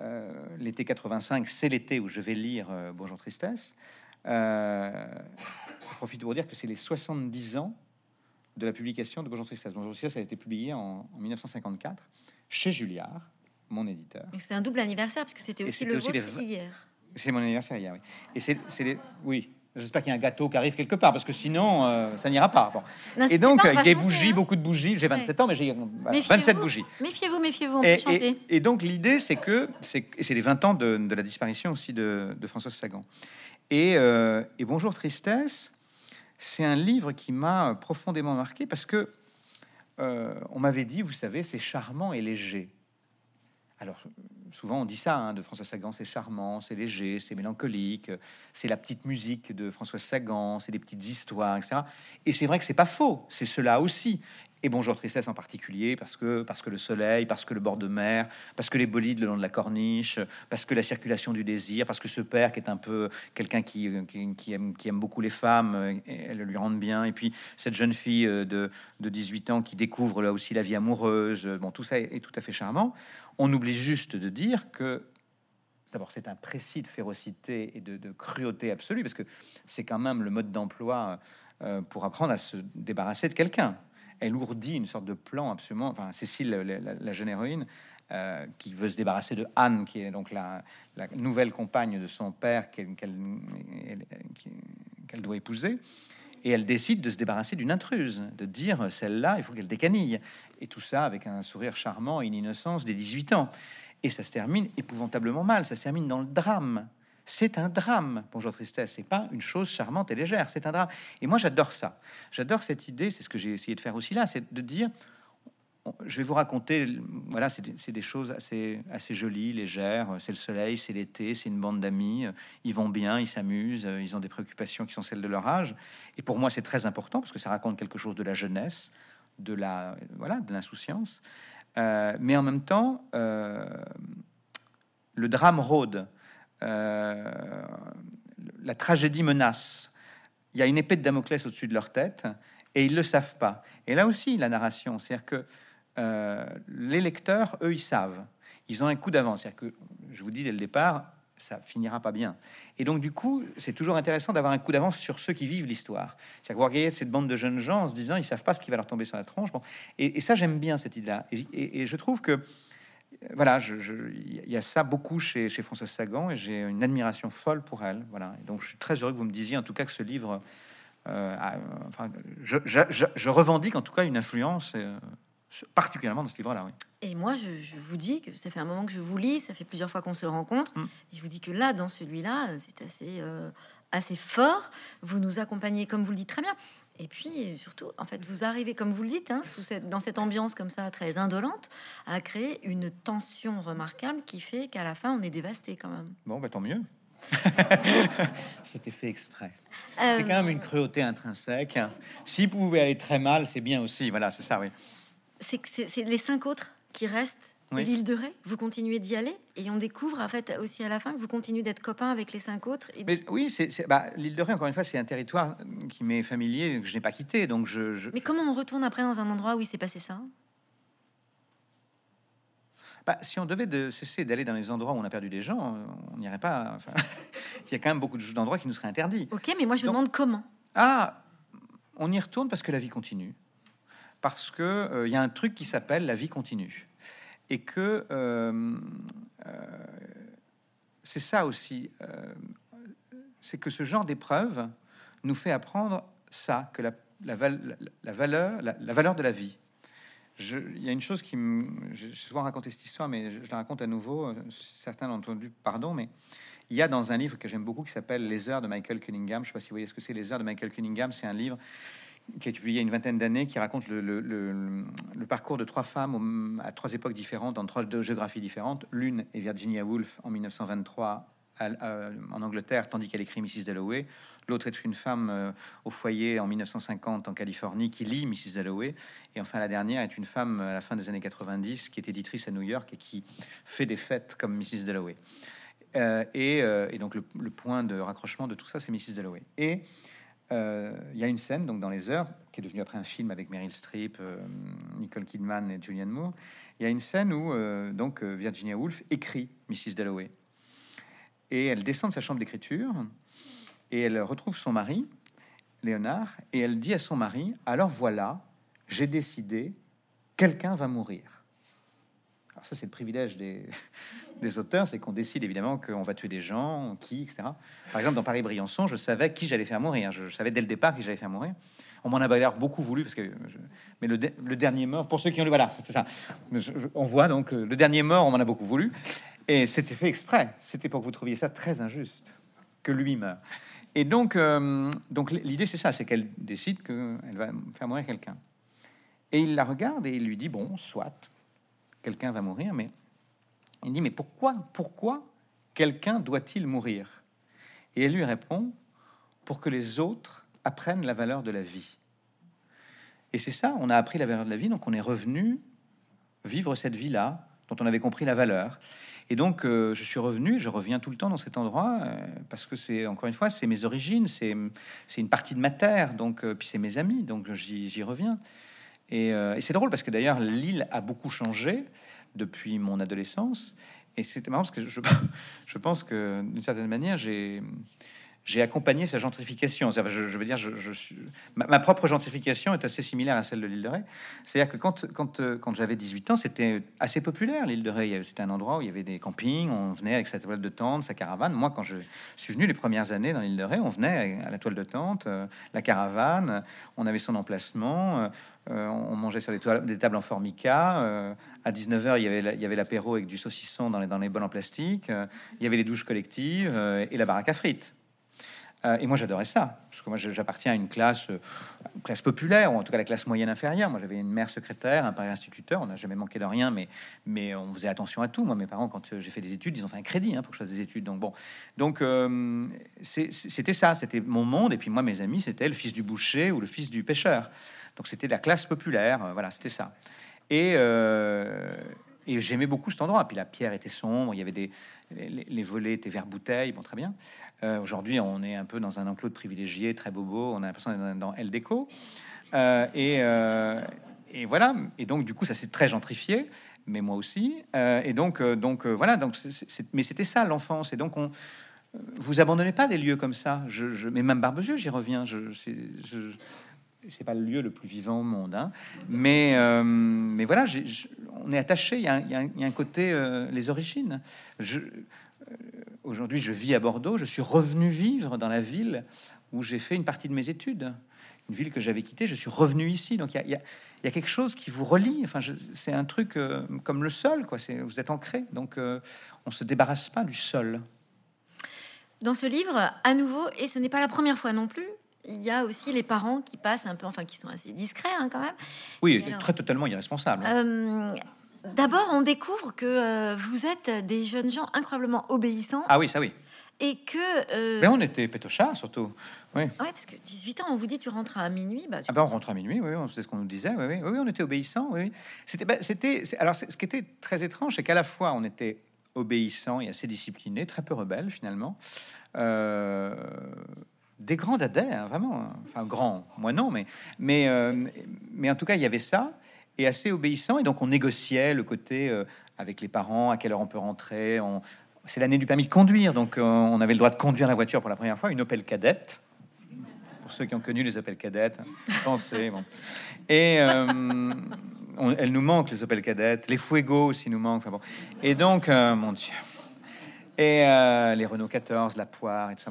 euh, l'été 85, c'est l'été où je vais lire Bonjour Tristesse. Je profite pour dire que c'est les 70 ans de la publication de Bonjour Tristesse. Bonjour Tristesse a été publié en, en 1954 chez Julliard, mon éditeur. C'est un double anniversaire, parce que c'était aussi le aussi les vôtre v- hier. C'est mon anniversaire hier, oui. Et c'est, les... Oui, j'espère qu'il y a un gâteau qui arrive quelque part, parce que sinon, euh, ça n'ira pas. Bon. Non, Et donc, on va avec des bougies, hein. beaucoup de bougies. J'ai 27 ans, mais j'ai voilà, Méfiez-vous. 27 bougies. Méfiez-vous, méfiez-vous, on peut Et, chanter. et- et donc, l'idée, c'est que c'est, les 20 ans de, de la disparition aussi de, de Françoise Sagan. Et, euh, et Bonjour Tristesse, c'est un livre qui m'a profondément marqué parce que euh, on m'avait dit, vous savez, c'est charmant et léger. Alors, souvent on dit ça hein, de François Sagan, c'est charmant, c'est léger, c'est mélancolique, c'est la petite musique de François Sagan, c'est des petites histoires, etc. Et c'est vrai que c'est pas faux, c'est cela aussi. Et Bonjour Tristesse en particulier, parce que, parce que le soleil, parce que le bord de mer, parce que les bolides le long de la corniche, parce que la circulation du désir, parce que ce père qui est un peu quelqu'un qui, qui, aime, qui aime beaucoup les femmes, elles lui rendent bien, et puis cette jeune fille euh, de, de 18 ans qui découvre là aussi la vie amoureuse, bon, tout ça est, tout à fait charmant. On oublie juste de dire que D'abord, c'est un précis de férocité et de, cruauté absolue, parce que c'est quand même le mode d'emploi euh, pour apprendre à se débarrasser de quelqu'un elle ourdit une sorte de plan absolument. Enfin, Cécile, la, jeune héroïne, euh, qui veut se débarrasser de Anne, qui est donc la, nouvelle compagne de son père qu'elle doit épouser. Et elle décide de se débarrasser d'une intruse, de dire celle-là, il faut qu'elle décanille. Et tout ça avec un sourire charmant et une innocence des 18 ans. Et ça se termine épouvantablement mal, ça se termine dans le drame c'est un drame. Bonjour tristesse, c'est pas une chose charmante et légère, c'est un drame. Et moi j'adore ça. J'adore cette idée, c'est ce que j'ai essayé de faire aussi là, c'est de dire je vais vous raconter, voilà, c'est des, choses assez, assez jolies, légères. C'est le soleil, c'est l'été, c'est une bande d'amis. Ils vont bien, ils s'amusent, ils ont des préoccupations qui sont celles de leur âge. Et pour moi, c'est très important parce que ça raconte quelque chose de la jeunesse, de la, voilà, de l'insouciance. Euh, mais en même temps, euh, le drame rôde. Euh, la tragédie menace. Il y a une épée de Damoclès au-dessus de leur tête et ils le savent pas. Et là aussi, la narration, c'est-à-dire que euh, les lecteurs, eux, ils savent. Ils ont un coup d'avance. C'est-à-dire que, je vous dis dès le départ, ça finira pas bien. Et donc, du coup, c'est toujours intéressant d'avoir un coup d'avance sur ceux qui vivent l'histoire. C'est-à-dire vous regardez cette bande de jeunes gens en se disant, ils savent pas ce qui va leur tomber sur la tronche. Et, ça, j'aime bien cette idée-là. et, je trouve que voilà, il y a ça beaucoup chez, chez Françoise Sagan et j'ai une admiration folle pour elle. Voilà, et donc je suis très heureux que vous me disiez en tout cas que ce livre, euh, enfin, je, je, revendique en tout cas une influence euh, particulièrement dans ce livre-là. Oui. Et moi, je, vous dis que ça fait un moment que je vous lis, ça fait plusieurs fois qu'on se rencontre. Mm. Et je vous dis que là, dans celui-là, c'est assez, euh, assez fort. Vous nous accompagnez, comme vous le dites très bien. Et puis surtout, en fait, vous arrivez, comme vous le dites, hein, sous cette, dans cette ambiance comme ça, très indolente, à créer une tension remarquable qui fait qu'à la fin, on est dévasté quand même. Bon, bah, tant mieux. *laughs* C'était fait exprès. C'est quand même une cruauté intrinsèque. Si vous pouvez aller très mal, c'est bien aussi. Voilà, c'est ça, oui. C'est c'est les cinq autres qui restent l'île de Ré, vous continuez d'y aller et on découvre en fait aussi à la fin que vous continuez d'être copain avec les cinq autres. Et... Mais oui, c'est bah, l'île de Ré. Encore une fois, c'est un territoire qui m'est familier, que je n'ai pas quitté. Donc je, Mais comment on retourne après dans un endroit où il s'est passé ça? Bah, si on devait de cesser d'aller dans les endroits où on a perdu des gens, on n'irait pas. Enfin, *laughs* il y a quand même beaucoup d'endroits qui nous seraient interdits. Ok, mais moi je vous demande comment. Ah, on y retourne parce que la vie continue. Parce que euh, il y a un truc qui s'appelle la vie continue et que euh, euh, c'est ça aussi, euh, c'est que ce genre d'épreuve nous fait apprendre ça, que la, valeur, la, valeur de la vie. Je, il y a une chose qui me, j'ai souvent raconté cette histoire, mais je, la raconte à nouveau. Certains l'ont entendu, pardon, mais il y a dans un livre que j'aime beaucoup qui s'appelle Les Heures de Michael Cunningham. Je sais pas si vous voyez ce que c'est. Les Heures de Michael Cunningham, c'est un livre qui a été publié il y a une vingtaine d'années, qui raconte le, parcours de trois femmes à trois époques différentes, dans trois géographies différentes. L'une est Virginia Woolf en 1923 en Angleterre, tandis qu'elle écrit Mrs. Dalloway. L'autre est une femme euh, au foyer en 1950 en Californie qui lit Mrs. Dalloway. Et enfin, la dernière est une femme à la fin des années 90 qui est éditrice à New York et qui fait des fêtes comme Mrs. Dalloway. Euh, euh, et, donc, le, point de raccrochement de tout ça, c'est Mrs. Dalloway. Et il y a une scène donc dans les heures qui est devenue après un film avec Meryl Streep, euh, Nicole Kidman et Julianne Moore. Il y a une scène où euh, donc Virginia Woolf écrit Mrs. Dalloway et elle descend de sa chambre d'écriture et elle retrouve son mari Léonard et elle dit à son mari alors voilà j'ai décidé quelqu'un va mourir ça, c'est le privilège *laughs* des, auteurs, c'est qu'on décide évidemment qu'on va tuer des gens, qui, etc. Par exemple, dans Paris-Briançon, je savais qui j'allais faire mourir. Je, savais dès le départ qui j'allais faire mourir. On m'en a d'ailleurs beaucoup voulu, parce que mais le, le, dernier mort, pour ceux qui ont lu, voilà, c'est ça. on voit donc euh, le dernier mort, on m'en a beaucoup voulu. Et c'était fait exprès. C'était pour que vous trouviez ça très injuste que lui meure. Et donc, euh, donc l'idée, c'est ça, c'est qu'elle décide qu'elle va faire mourir quelqu'un. Et il la regarde et il lui dit, bon, soit, quelqu'un va mourir, mais il dit, mais pourquoi, pourquoi quelqu'un doit-il mourir? Et elle lui répond, pour que les autres apprennent la valeur de la vie. Et c'est ça, on a appris la valeur de la vie, donc on est revenu vivre cette vie-là, dont on avait compris la valeur. Et donc, euh, je suis revenu, je reviens tout le temps dans cet endroit, euh, parce que c'est, encore une fois, c'est mes origines, c'est, une partie de ma terre, donc, euh, puis c'est mes amis, donc j'y reviens. Et, et c'est drôle, parce que d'ailleurs, l'île a beaucoup changé depuis mon adolescence. Et c'était marrant, parce que je, *laughs* je pense que, d'une certaine manière, j'ai j'ai accompagné sa gentrification. Je, veux dire, ma, propre gentrification est assez similaire à celle de l'île de Ré. C'est-à-dire que quand, euh, j'avais 18 ans, c'était assez populaire, l'île de Ré. C'était un endroit où il y avait des campings, on venait avec sa toile de tente, sa caravane. Moi, quand je suis venu les premières années dans l'île de Ré, on venait à la toile de tente, euh, la caravane, on avait son emplacement. Euh, on mangeait sur des, tables en formica. À 19h, il y avait, l'apéro avec du saucisson dans les, dans bols en plastique. Il y avait les douches collectives et la baraque à frites. Euh, et moi, j'adorais ça, parce que moi, j'appartiens à une classe, euh, classe populaire, ou en tout cas la classe moyenne inférieure. Moi, j'avais une mère secrétaire, un père instituteur. On n'a jamais manqué de rien, mais, mais on faisait attention à tout. Moi, mes parents, quand euh, j'ai fait des études, ils ont fait un crédit hein, pour que je fasse des études. Donc bon, donc c'était ça, c'était mon monde. Et puis moi, mes amis, c'était le fils du boucher ou le fils du pêcheur. Donc c'était la classe populaire. Voilà, c'était ça. Et et j'aimais beaucoup cet endroit. Puis la pierre était sombre, il y avait des les, les volets étaient verre bouteille, bon très bien. Euh, Aujourd'hui, on est un peu dans un enclos de privilégiés, très bobo. On a l'impression d'être dans El Déco. Euh, et, euh, et, voilà. Et donc, du coup, ça s'est très gentrifié, mais moi aussi. Et donc, donc voilà. Donc, c mais c'était ça l'enfance. Et donc, on vous abandonnez pas des lieux comme ça. Je, je mais même Barbezieux, j'y reviens. Je, je c'est pas le lieu le plus vivant au monde, hein. mais mais voilà, on est attaché. Il y, a un côté les origines. Je, Aujourd'hui, je vis à Bordeaux. Je suis revenu vivre dans la ville où j'ai fait une partie de mes études. Une ville que j'avais quittée, je suis revenu ici. Donc il y a, y, a, y a, quelque chose qui vous relie. Enfin, c'est un truc euh, comme le sol, quoi. Vous êtes ancré. Donc euh, on se débarrasse pas du sol. Dans ce livre, à nouveau, et ce n'est pas la première fois non plus, il y a aussi les parents qui passent un peu, enfin qui sont assez discrets hein, quand même. Oui, alors, très totalement irresponsables. Euh, D'abord, on découvre que euh, vous êtes des jeunes gens incroyablement obéissants. Ah oui, ça oui. Et que. Euh... Mais on était pétochards surtout. Oui. Ouais, parce que 18 ans, on vous dit tu rentres à minuit. Bah, tu ah ben on rentre à minuit, oui, c'est ce qu'on nous disait. Oui, oui, oui, on était obéissants. Oui, c'était, bah, c'était. Alors, ce qui était très étrange, c'est qu'à la fois on était obéissants et assez disciplinés, très peu rebelles finalement. Euh, des grands dadais, hein, vraiment. Enfin, grands, moi non, mais, mais, euh, mais en tout cas, il y avait ça, et assez obéissant. Et donc, on négociait le côté euh, avec les parents, à quelle heure on peut rentrer. On... C'est l'année du permis de conduire, donc euh, on avait le droit de conduire la voiture pour la première fois, une Opel Cadette. Pour ceux qui ont connu les Opel Cadettes, pensez. Bon. Et euh, elle nous manque, les Opel Cadettes. Les Fuego aussi nous manquent. Et donc, mon Dieu euh, les Renault 14, la poire et tout ça.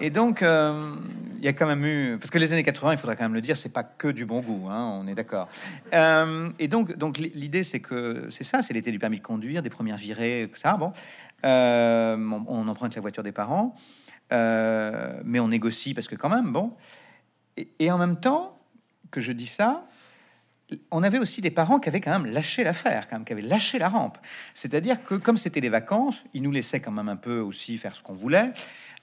Et donc, il euh, y a quand même eu, parce que les années 80, il faudra quand même le dire, c'est pas que du bon goût, hein, on est d'accord. Euh, et donc, donc l'idée, c'est que c'est ça, c'est l'été du permis de conduire, des premières virées, ça. Bon, on, on, emprunte la voiture des parents, mais on négocie parce que quand même, bon. Et en même temps que je dis ça, on avait aussi des parents qui avaient quand même lâché l'affaire, qui avaient lâché la rampe. C'est-à-dire que comme c'était les vacances, ils nous laissaient quand même un peu aussi faire ce qu'on voulait.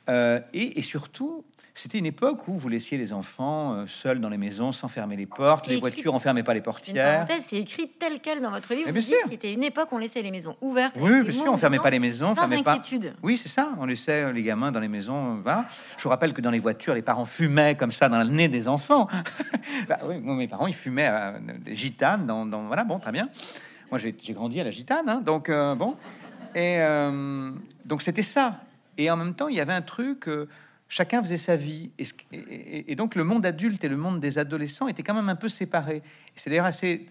Euh, et, et, surtout, c'était une époque où vous laissiez les enfants euh, seuls dans les maisons sans fermer les portes, les voitures n'enfermaient pas les portières. C'est écrit tel quel dans votre livre. C'était une époque où on laissait les maisons ouvertes. Oui, bien sûr, on fermait pas les maisons, sans inquiétude. Pas... Oui, c'est ça. On laissait les gamins dans les maisons. Voilà. Je vous rappelle que dans les voitures, les parents fumaient comme ça dans le nez des enfants. *laughs* bah, oui, moi, mes parents, ils fumaient euh, des gitanes. Dans, dans, voilà, bon, très bien. Moi, j'ai grandi à la gitane, hein, donc euh, bon. Et euh, donc c'était ça. Et en même temps, il y avait un truc, euh, chacun faisait sa vie. Et, et, et, donc le monde adulte et le monde des adolescents étaient quand même un peu séparés. C'est d'ailleurs assez...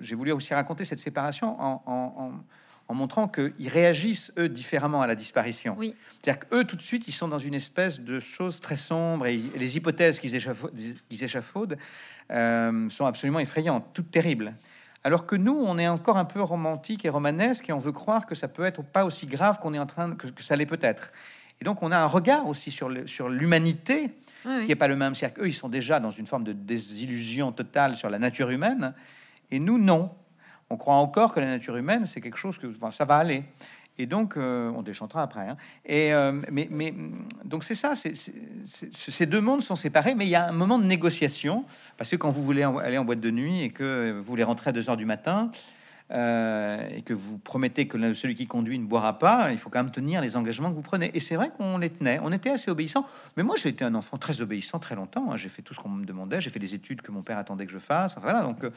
J'ai voulu aussi raconter cette séparation en, en, en, en montrant qu'ils réagissent, eux, différemment à la disparition. Oui. C'est-à-dire qu'eux, tout de suite, ils sont dans une espèce de chose très sombre, et les hypothèses qu'ils échafaudent, échafaudent euh, sont absolument effrayantes, toutes terribles. Alors que nous, on est encore un peu romantique et romanesque et on veut croire que ça peut être pas aussi grave qu'on est en train de, que, que ça l'est peut-être. Et donc, on a un regard aussi sur l'humanité oui, qui n'est pas le même. C'est-à-dire qu'eux, ils sont déjà dans une forme de désillusion totale sur la nature humaine, et nous, non. On croit encore que la nature humaine, c'est quelque chose que enfin, ça va aller. Et donc, euh, on déchantera après. hein. Et euh, mais, mais donc c'est ça. ces deux mondes sont séparés, mais il y a un moment de négociation parce que quand vous voulez aller en boîte de nuit et que vous voulez rentrer à 2 heures du matin. Euh, et que vous promettez que celui qui conduit ne boira pas, il faut quand même tenir les engagements que vous prenez. Et c'est vrai qu'on les tenait, on était assez obéissant. Mais moi, j'ai été un enfant très obéissant très longtemps. hein. J'ai fait tout ce qu'on me demandait, j'ai fait des études que mon père attendait que je fasse. Voilà, donc euh,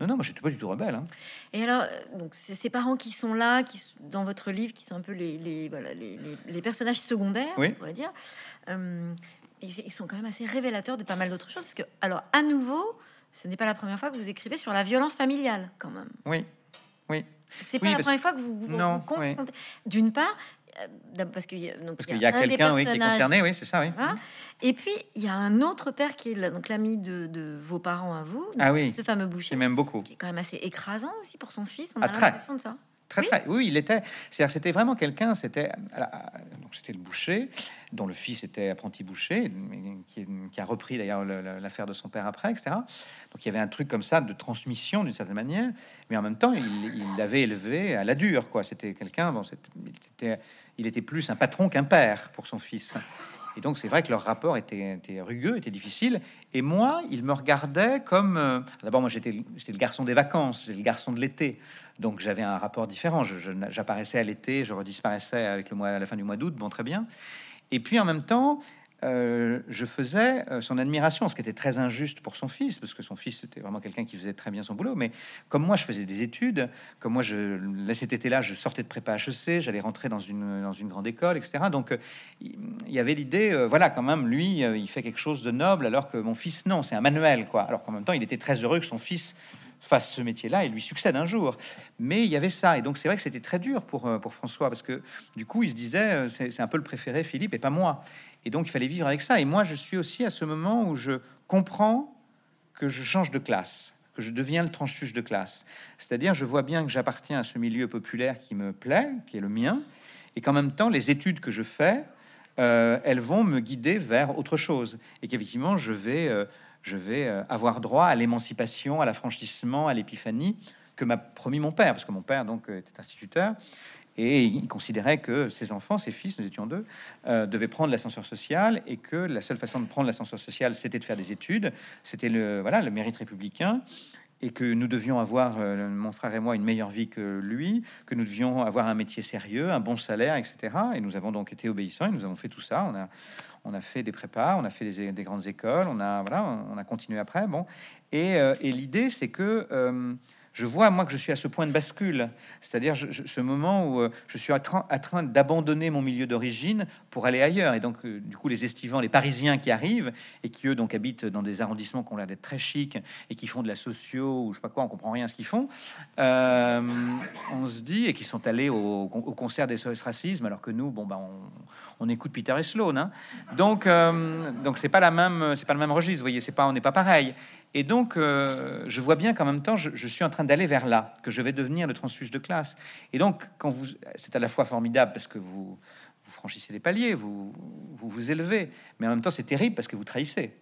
non, non, moi, j'étais pas du tout rebelle. hein. Et alors, euh, donc ces parents qui sont là, qui dans votre livre, qui sont un peu les, les, voilà, les, les- les personnages secondaires, Oui. on va dire. Euh, ils, ils sont quand même assez révélateurs de pas mal d'autres choses, parce que, alors, à nouveau, ce n'est pas la première fois que vous écrivez sur la violence familiale, quand même. Oui, oui. C'est Oui, pas la parce- première fois que vous vous, Non, vous confrontez. D'une part, euh, parce qu'il y a, quelqu'un oui, qui est concerné, oui, c'est ça, oui. Hein Et puis, il y a un autre père qui est là, donc l'ami de, de vos parents à vous, Ah oui. ce fameux boucher, même beaucoup. qui est quand même assez écrasant aussi pour son fils. On Ah, a très. l'impression de ça. Très, Oui. très. Oui, il était. C'est-à-dire, c'était vraiment quelqu'un. C'était donc c'était le boucher, dont le fils était apprenti boucher, qui, qui a repris d'ailleurs le- le- l'affaire de son père après, etc. Donc il y avait un truc comme ça de transmission d'une certaine manière, mais en même temps, il il l'avait élevé à la dure, quoi. C'était quelqu'un. Bon, c'était- il était, il était plus un patron qu'un père pour son fils. Et donc c'est vrai que leur rapport était, rugueux, était difficile. Et moi, il me regardait comme... euh, D'abord, moi j'étais le garçon des vacances, j'étais le garçon de l'été. Donc j'avais un rapport différent. J'apparaissais à l'été, je redisparaissais avec le mois, à la fin du mois d'août, bon très bien. Et puis en même temps, euh, je faisais euh, son admiration, ce qui était très injuste pour son fils, parce que son fils était vraiment quelqu'un qui faisait très bien son boulot. Mais comme moi, je faisais des études, comme moi, je, cet été-là, je sortais de prépa HEC, j'allais rentrer dans une, grande école, etc. Donc, euh, il y avait l'idée, voilà, quand même, lui, il fait quelque chose de noble, alors que mon fils, non, c'est un manuel, quoi. Alors qu'en même temps, il était très heureux que son fils fasse ce métier-là et lui succède un jour. Mais il y avait ça, et donc c'est vrai que c'était très dur pour, pour François, parce que du coup, il se disait, c'est un peu le préféré, Philippe, et pas moi. Et donc, il fallait vivre avec ça. Et moi, je suis aussi à ce moment où je comprends que je change de classe, que je deviens le transfuge de classe. C'est-à-dire, je vois bien que j'appartiens à ce milieu populaire qui me plaît, qui est le mien, et qu'en même temps, les études que je fais, euh, elles vont me guider vers autre chose, et qu'effectivement, je vais, euh, je vais euh, avoir droit à l'émancipation, à l'affranchissement, à l'épiphanie que m'a promis mon père, parce que mon père donc était instituteur. Et il considérait que ses enfants, ses fils, nous étions deux, euh, devaient prendre l'ascenseur social et que la seule façon de prendre l'ascenseur social, c'était de faire des études. C'était le voilà le mérite républicain et que nous devions avoir, euh, mon frère et moi, une meilleure vie que lui, que nous devions avoir un métier sérieux, un bon salaire, etc. Et nous avons donc été obéissants et nous avons fait tout ça. On a, on a fait des prépas, on a fait des, des grandes écoles, on a, voilà, on a continué après. Bon, et, euh, l'idée, c'est que je vois moi que je suis à ce point de bascule, c'est-à-dire ce moment où euh, je suis en train, d'abandonner mon milieu d'origine pour aller ailleurs. Et donc, euh, du coup, les estivants, les Parisiens qui arrivent et qui eux donc habitent dans des arrondissements qui ont l'air d'être très chics et qui font de la socio ou je sais pas quoi, on comprend rien à ce qu'ils font. Euh, on se dit et qui sont allés au, concert des SOS Racisme, alors que nous, bon bah on, écoute Peter et Sloan, hein. donc donc c'est pas la même, c'est pas le même registre. Vous voyez, c'est pas, on n'est pas pareil. Et donc, euh, je vois bien qu'en même temps, je, suis en train d'aller vers là, que je vais devenir le transfuge de classe. Et donc, quand vous, c'est à la fois formidable parce que vous, vous franchissez des paliers, vous, vous vous élevez, mais en même temps, c'est terrible parce que vous trahissez.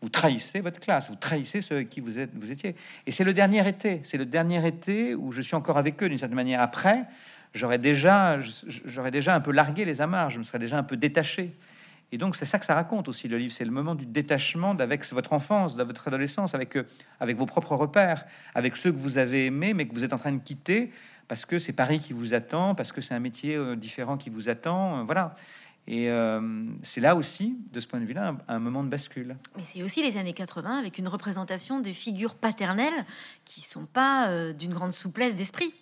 Vous trahissez votre classe, vous trahissez ceux qui vous êtes, vous étiez. Et c'est le dernier été, c'est le dernier été où je suis encore avec eux d'une certaine manière. Après, j'aurais déjà, j'aurais déjà un peu largué les amarres, je me serais déjà un peu détaché. Et donc, c'est ça que ça raconte aussi, le livre. C'est le moment du détachement d'avec votre enfance, de votre adolescence, avec, euh, avec vos propres repères, avec ceux que vous avez aimés, mais que vous êtes en train de quitter parce que c'est Paris qui vous attend, parce que c'est un métier euh, différent qui vous attend. euh, voilà. Et c'est là aussi, de ce point de vue-là, un, moment de bascule. Mais c'est aussi les années 80 avec une représentation des figures paternelles qui sont pas d'une grande souplesse d'esprit.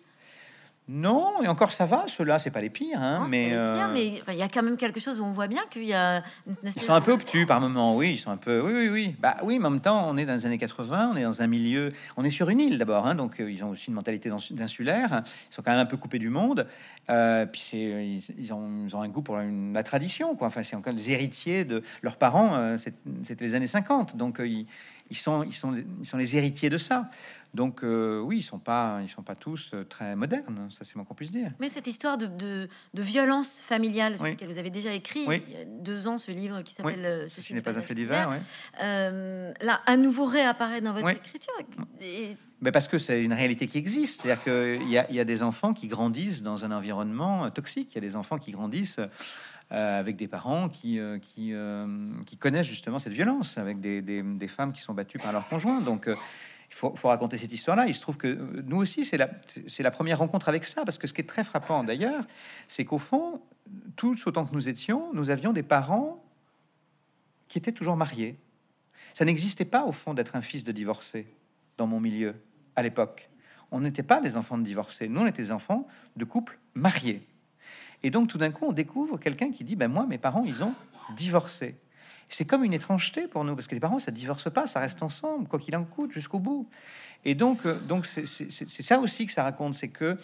Non, et encore ça va, ceux-là, c'est pas les pires, hein, Non, mais, euh, enfin, il y a quand même quelque chose où on voit bien qu'il y a une Ils sont un peu obtus par moment, oui, ils sont un peu, oui, oui, oui. Bah oui, mais en même temps, on est dans les années 80, on est dans un milieu, on est sur une île d'abord, hein, donc euh, ils ont aussi une mentalité d'ins- d'insulaire, ils sont quand même un peu coupés du monde, euh, puis c'est, ils, ils ont, ils ont un goût pour une- la tradition, quoi. Enfin, c'est encore les héritiers de leurs parents, euh, c'était les années 50, donc ils- ils sont, ils sont, ils sont les héritiers de ça. Donc euh, oui, ils sont pas, ils sont pas tous euh, très modernes. Ça, c'est moins qu'on puisse dire. Mais cette histoire de, de, de violence familiale, Oui. vous avez déjà écrit Oui. il y a deux ans, ce livre qui Oui. s'appelle euh, Ceci n'est pas un fait divers. Euh, là, à nouveau réapparaît dans votre Oui. écriture. Et Mais parce que c'est une réalité qui existe. C'est-à-dire qu'il y, y a des enfants qui grandissent dans un environnement toxique. Il y a des enfants qui grandissent euh, avec des parents qui, euh, euh, qui connaissent justement cette violence, avec des, des- femmes qui sont battues par leur conjoint. Donc, il faut, raconter cette histoire-là. Il se trouve que nous aussi, c'est la, c'est la première rencontre avec ça. Parce que ce qui est très frappant d'ailleurs, c'est qu'au fond, tous autant que nous étions, nous avions des parents qui étaient toujours mariés. Ça n'existait pas au fond d'être un fils de divorcé dans mon milieu à l'époque. On n'était pas des enfants de divorcés, nous on était des enfants de couples mariés. Et donc tout d'un coup on découvre quelqu'un qui dit ben moi mes parents ils ont divorcé. C'est comme une étrangeté pour nous parce que les parents ça divorce pas, ça reste ensemble quoi qu'il en coûte jusqu'au bout. Et donc euh, donc c'est ça aussi que ça raconte, c'est que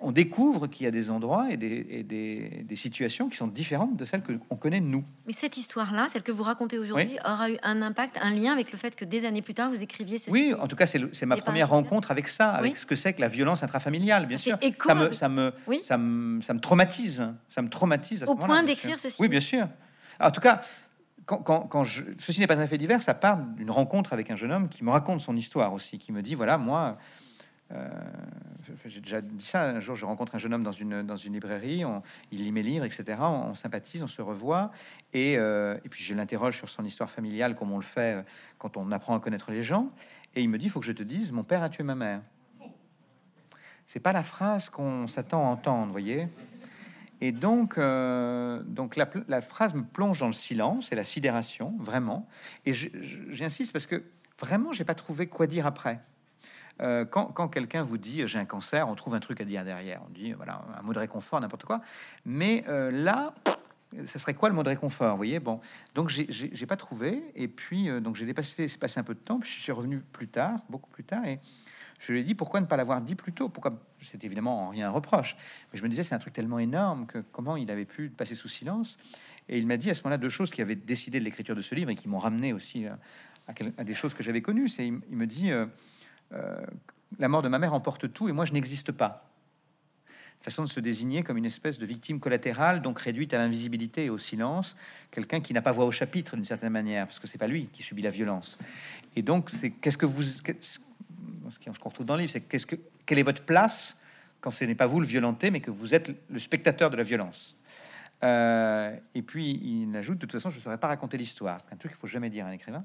on découvre qu'il y a des endroits et des, et des- des situations qui sont différentes de celles que on connaît nous. Mais cette histoire-là, celle que vous racontez aujourd'hui, aura eu un impact, un lien avec le fait que des années plus tard, vous écriviez ceci. Oui, en tout cas, c'est ma première rencontre avec ça, avec Oui. ce que c'est que la violence intrafamiliale, bien sûr. écho Ça me, ça me, Oui. ça me, ça me traumatise. Ça me traumatise à ce Au point d'écrire ceci. Oui, bien sûr. En tout cas, quand, quand, quand je, ceci n'est pas un fait divers, ça part d'une rencontre avec un jeune homme qui me raconte son histoire aussi, qui me dit voilà, moi. Euh, j'ai déjà dit ça. Un jour, je rencontre un jeune homme dans une, dans une librairie. on- il lit mes livres, etc. On, sympathise, on se revoit. Et, euh, et puis, je l'interroge sur son histoire familiale, comme on le fait euh, quand on apprend à connaître les gens. Et il me dit, il faut que je te dise, mon père a tué ma mère. C'est pas la phrase qu'on s'attend à entendre, voyez. Et donc, donc la, la phrase me plonge dans le silence et la sidération, vraiment. Et j'insiste parce que vraiment, j'ai pas trouvé quoi dire après. Euh, quand quelqu'un vous dit j'ai un cancer, on trouve un truc à dire derrière. On dit voilà un mot de réconfort, n'importe quoi. Mais euh, là, ça serait quoi le mot de réconfort Vous voyez? Bon, donc j'ai- pas trouvé. Et puis euh, donc j'ai dépassé, c'est passé un peu de temps. Puis je suis revenu plus tard, beaucoup plus tard, et je lui ai dit pourquoi ne pas l'avoir dit plus tôt? Pourquoi? C'est évidemment en rien un reproche, mais je me disais c'est un truc tellement énorme que comment il avait pu passer sous silence? Et il m'a dit à ce moment-là deux choses qui avaient décidé de l'écriture de ce livre et qui m'ont ramené aussi à, des choses que j'avais connues. C'est il, me dit euh, euh, la mort de ma mère emporte tout et moi je n'existe pas. Façon de se désigner comme une espèce de victime collatérale, donc réduite à l'invisibilité et au silence, quelqu'un qui n'a pas voix au chapitre d'une certaine manière, parce que c'est pas lui qui subit la violence. Et donc, c'est qu'est-ce que vous, qui- ce qu'on retrouve dans le livre, c'est qu'est-ce que, quelle est votre place quand ce n'est pas vous le violenté, mais que vous êtes le spectateur de la violence? Euh, et puis il ajoute de toute façon, je ne saurais pas raconter l'histoire. C'est un truc qu'il faut jamais dire à un écrivain.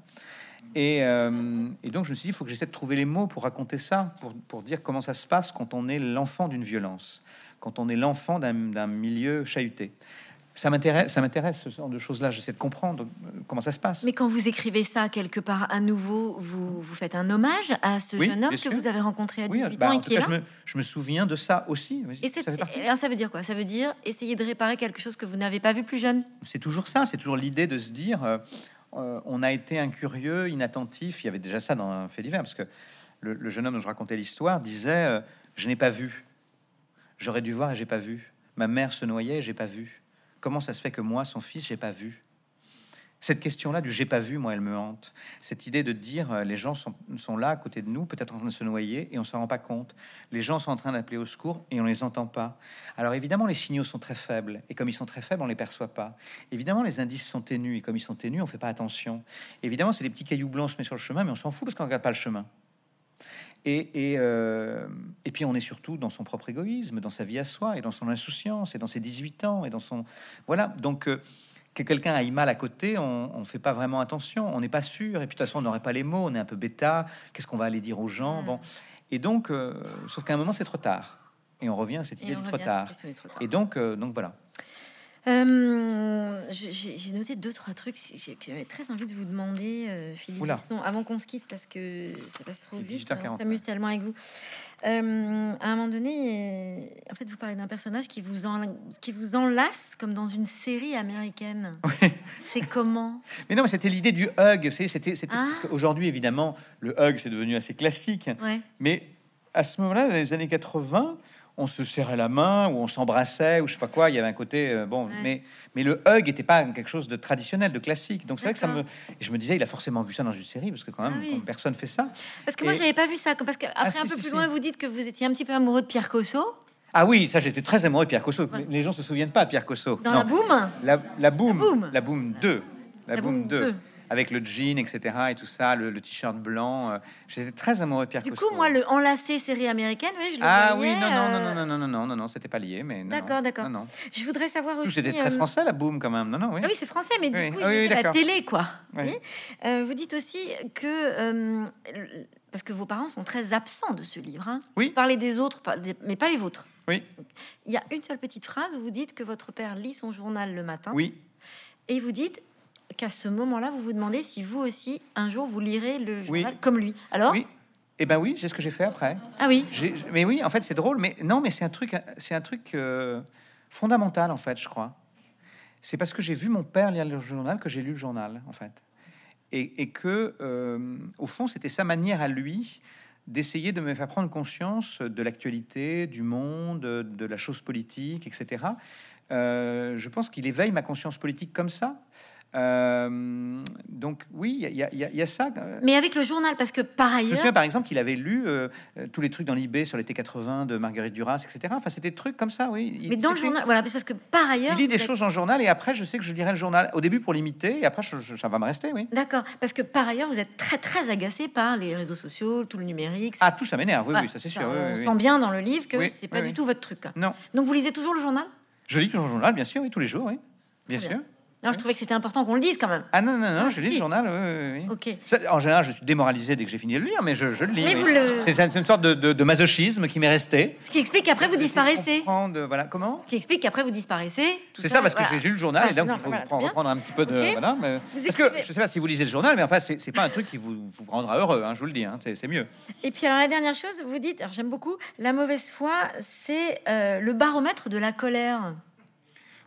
Et, euh, et donc je me suis dit, il faut que j'essaie de trouver les mots pour raconter ça, pour, pour dire comment ça se passe quand on est l'enfant d'une violence, quand on est l'enfant d'un d'un milieu chahuté. Ça m'intéresse, ça m'intéresse ce genre de choses-là. J'essaie de comprendre euh, comment ça se passe. Mais quand vous écrivez ça quelque part à nouveau, vous, vous faites un hommage à ce Oui, jeune homme que sûr. vous avez rencontré à 18 oui, bah, ans et qui est cas, là. je me, je me souviens de ça aussi. Et Ça c'est- alors, ça veut dire quoi? Ça veut dire essayer de réparer quelque chose que vous n'avez pas vu plus jeune. c'est toujours ça, c'est toujours l'idée de se dire euh, euh, on a été incurieux, inattentif. Il y avait déjà ça dans un fait divers, parce que le, le jeune homme dont je racontais l'histoire disait euh, Je n'ai pas vu. J'aurais dû voir et j'ai pas vu. Ma mère se noyait et j'ai pas vu. Comment ça se fait que moi, son fils, j'ai pas vu cette question-là du j'ai pas vu, moi, elle me hante. Cette idée de dire euh, les gens sont, sont là à côté de nous, peut-être en train de se noyer et on s'en rend pas compte. Les gens sont en train d'appeler au secours et on les entend pas. Alors évidemment, les signaux sont très faibles et comme ils sont très faibles, on les perçoit pas. Évidemment, les indices sont ténus et comme ils sont ténus, on fait pas attention. Évidemment, c'est des petits cailloux blancs se met sur le chemin, mais on s'en fout parce qu'on regarde pas le chemin. Et, et, euh, et puis on est surtout dans son propre égoïsme, dans sa vie à soi, et dans son insouciance, et dans ses 18 ans, et dans son... Voilà, donc euh, que quelqu'un aille mal à côté, on ne fait pas vraiment attention, on n'est pas sûr, et puis de toute façon on n'aurait pas les mots, on est un peu bêta, qu'est-ce qu'on va aller dire aux gens? Mm. Bon, et donc, euh, sauf qu'à un moment c'est trop tard, et on revient à cette Et idée du trop trop tard. Et donc, donc voilà. Euh, J'ai noté deux, trois trucs que j'avais très envie de vous demander, euh, Philippe avant qu'on se quitte, parce que ça passe trop vite. 18h40, On s'amuse tellement avec vous. Euh, à un moment donné, euh, en fait, vous parlez d'un personnage qui vous, en, qui vous enlace comme dans une série américaine. *laughs* C'est comment? Mais non, c'était l'idée du hug, c'était... c'était- Ah. parce qu'aujourd'hui, évidemment, le hug, c'est devenu assez classique. Ouais. Mais à ce moment-là, dans les années 80, on se serrait la main ou on s'embrassait ou je sais pas quoi. Il y avait un côté euh, bon, Ouais. mais mais le hug était pas quelque chose de traditionnel, de classique. Donc c'est vrai que ça me et je me disais, il a forcément vu ça dans une série parce que quand même Ah oui. personne fait ça. Parce que moi, j'avais pas vu ça. Parce qu'après, Ah, si, un peu si, plus si. loin, vous dites que vous étiez un petit peu amoureux de Pierre Cosso. Ah oui, ça j'étais très amoureux de Pierre Cosso. Ouais. Les gens se souviennent pas de Pierre Cosso. Dans Non. la boum La, la boom, boom. la boom 2, la, La boom boom 2, 2. Avec le jean, etc. et tout ça, le, le t-shirt blanc. euh, J'étais très amoureux de Pierre Du coup, moi, le enlacé série américaine, oui, je le ah oui, non, non, non, euh, non, non, non, non, non, non, c'était pas lié, mais non, D'accord, non, d'accord. Non, non. Je voudrais savoir aussi. J'étais très euh, français, la boom, quand même. Non, non, oui. Ah oui, c'est français, mais du Oui. coup, Ah je oui, la télé, quoi. Euh, vous dites aussi que euh, parce que vos parents sont très absents de ce livre. Hein. Oui. Vous parlez des autres, mais pas les vôtres. Oui, Il y a une seule petite phrase où vous dites que votre père lit son journal le matin, oui. et vous dites qu'à ce moment-là, vous vous demandez si vous aussi un jour vous lirez le Oui. journal comme lui. Alors, Oui. Eh ben oui, c'est ce que j'ai fait après. ah oui, Mais oui, en fait, c'est drôle, mais non, mais c'est un truc, c'est un truc euh, fondamental, en fait, je crois. C'est parce que j'ai vu mon père lire le journal que j'ai lu le journal, en fait, et, et que, euh, au fond, c'était sa manière à lui d'essayer de me faire prendre conscience de l'actualité, du monde, de la chose politique, etc. Euh, je pense qu'il éveille ma conscience politique comme ça. Euh, donc oui, il y, a- y y ça. mais avec le journal, parce que par je me ailleurs, souviens par exemple qu'il avait lu euh, euh, tous les trucs dans l'IB sur l'été 80 de Marguerite Duras, etc. Enfin, c'était des trucs comme ça, oui. Il- mais dans le journal, voilà, parce que par ailleurs, Il lit des êtes- choses dans le journal et après, je sais que je lirai le journal. Au début pour l'imiter et après, je- je- ça va me rester, oui. D'accord, parce que par ailleurs, vous êtes très très agacé par les réseaux sociaux, tout le numérique. Ah, tout ça m'énerve, oui, ça c'est sûr. Oui, on oui, sent bien dans le livre que Oui, c'est pas du tout votre truc. Non, Donc vous lisez toujours le journal? Je lis toujours le journal, bien sûr, oui, tous les jours, oui. Bien sûr. Alors je trouvais que c'était important qu'on le dise quand même. Ah non, non, non, Ah, je lis le journal, oui, oui, oui. Ça, en général, je suis démoralisé dès que j'ai fini de le lire, mais je, je le lis. Le- C'est une sorte de, de- de masochisme qui m'est resté. Ce qui explique qu'après vous disparaissez. comprendre, voilà, comment Ce qui explique qu'après vous disparaissez. C'est ça, parce que voilà. j'ai j'ai lu le journal Ah, et donc c'est il faut reprendre un petit peu de. Voilà, mais- Vous parce que je sais pas si vous lisez le journal, mais enfin, c'est pas un truc qui vous, vous rendra heureux, hein, je vous le dis, hein, c'est c'est mieux. Et puis alors la dernière chose, vous dites, alors j'aime beaucoup, la mauvaise foi, c'est euh, le baromètre de la colère.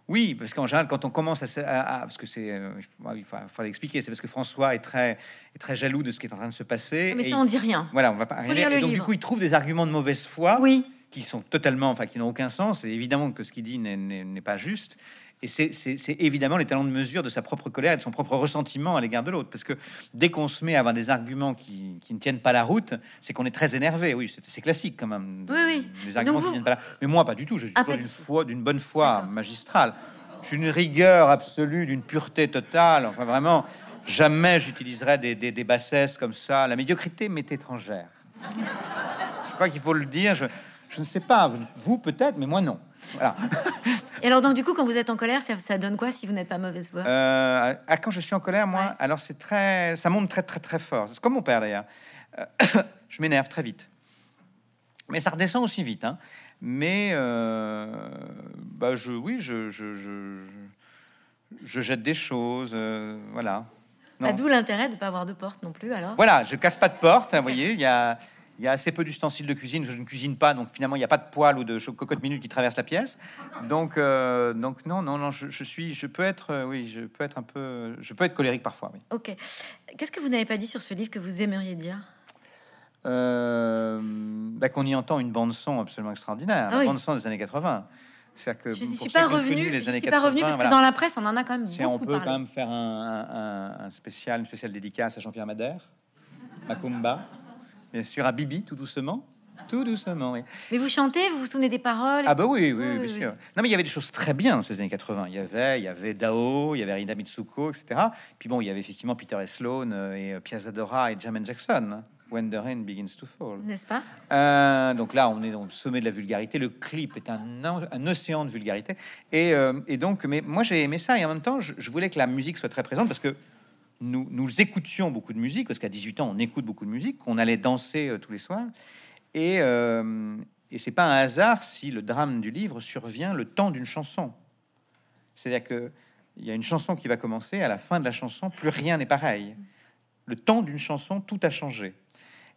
Oui, parce qu'en général, quand on commence à, à- à- parce que c'est, euh, il faut, l'expliquer, c'est parce que François est très, est très jaloux de ce qui est en train de se passer. Mais et ça, il- on dit rien. Voilà, on va pas le Et donc, livre. du coup, il trouve des arguments de mauvaise foi Oui. qui sont totalement, enfin, qui n'ont aucun sens. Et évidemment que ce qu'il dit n'est pas juste. Et c'est évidemment les talents de mesure de sa propre colère et de son propre ressentiment à l'égard de l'autre. Parce que dès qu'on se met à avoir des arguments qui, qui ne tiennent pas la route, c'est qu'on est très énervé. Oui, c'est classique quand même. Oui, oui. Les arguments qui viennent pas. Mais moi, pas du tout. Je suis Ah, d'une du foi, d'une bonne foi magistrale. Je suis d'une rigueur absolue, d'une pureté totale. Enfin, vraiment, jamais j'utiliserai des, des, des bassesses comme ça. La médiocrité m'est étrangère. Je crois qu'il faut le dire. Je, je ne sais pas, vous peut-être, mais moi non. Voilà. *laughs* Et alors donc du coup, quand vous êtes en colère, ça, ça donne quoi si vous n'êtes pas mauvaise foi Euh, ah, quand je suis en colère, moi, Ouais. alors c'est très, ça monte très très très fort. C'est comme mon père d'ailleurs. Euh, *coughs* je m'énerve très vite, mais ça redescend aussi vite. hein. Mais euh, bah je, oui, je, je, je, je jette des choses, euh, voilà. Bah, D'où l'intérêt de ne pas avoir de porte non plus. Alors. Voilà, je casse pas de porte. hein, vous voyez, il y a, il y a assez peu d'ustensiles de cuisine. Je ne cuisine pas, donc finalement, il n'y a pas de poêle ou de cocotte minute qui traverse la pièce. Donc, euh, donc non, non, non, je, je suis, je peux être, euh, oui, je peux être un peu, je peux être colérique parfois. Oui. Ok. Qu'est-ce que vous n'avez pas dit sur ce livre que vous aimeriez dire? Euh, bah, qu'on y entend une bande son absolument extraordinaire, Ah la oui. bande son des années 80. C'est-à-dire que Je ne suis pas revenu. Je suis pas revenu 80, parce que dans la presse, on en a quand même Si on beaucoup peut parlé. quand même faire un, un- un spécial, une spéciale dédicace à Jean-Pierre Madère, Macumba, bien sûr à Bibi, tout doucement, tout doucement. Oui. Mais vous chantez, vous vous souvenez des paroles? Ah bah oui, oui, Oui, bien sûr. Non mais il y avait des choses très bien dans ces années 80. Il y avait, il y avait Dao, il y avait Rina Mitsuko, etc. Puis bon, il y avait effectivement Peter et Sloan euh, et euh, Piazzadora et Jermaine Jackson. hein, When the rain begins to fall. N'est-ce pas? Euh, donc là, on est au sommet de la vulgarité. Le clip est un, un océan de vulgarité. Et, euh, et donc, mais moi j'ai aimé ça et en même temps, je, je voulais que la musique soit très présente parce que nous, nous écoutions beaucoup de musique parce qu'à 18 ans, on écoute beaucoup de musique. On allait danser euh, tous les soirs. Et, euh, et c'est pas un hasard si le drame du livre survient le temps d'une chanson. C'est-à-dire que il y a une chanson qui va commencer, à la fin de la chanson, plus rien n'est pareil. Le temps d'une chanson, tout a changé.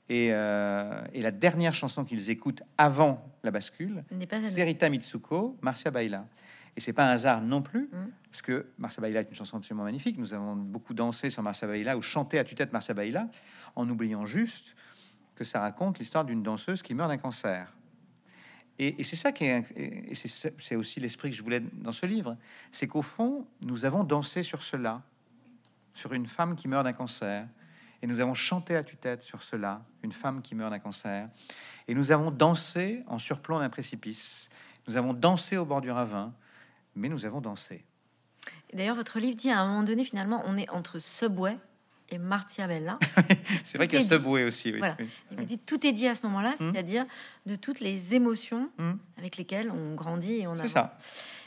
Et, euh, et la dernière chanson qu'ils écoutent avant la bascule, c'est Rita Mitsuko, Marcia Baila. Et c'est pas un hasard non plus, Mm. parce que Marcia Baila est une chanson absolument magnifique. Nous avons beaucoup dansé sur Marcia Baila ou chanté à tue-tête Marcia Baila, en oubliant juste que ça raconte l'histoire d'une danseuse qui meurt d'un cancer. Et, c'est ça qui est, et c'est aussi l'esprit que je voulais dans ce livre, c'est qu'au fond, nous avons dansé sur cela, sur une femme qui meurt d'un cancer, et nous avons chanté à tue-tête sur cela, une femme qui meurt d'un cancer, et nous avons dansé en surplomb d'un précipice, nous avons dansé au bord du ravin, mais nous avons dansé. D'ailleurs, votre livre dit à un moment donné, finalement, on est entre Subway et Martia Bella. *laughs* c'est vrai qu'il y a Subway aussi. Oui. Voilà. Vous dites tout est dit à ce moment-là, mmh. c'est-à-dire de toutes les émotions mmh. avec lesquelles on grandit et on avance. Ça.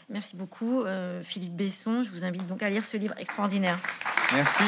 Merci beaucoup, euh, Philippe Besson. Je vous invite donc à lire ce livre extraordinaire. Merci.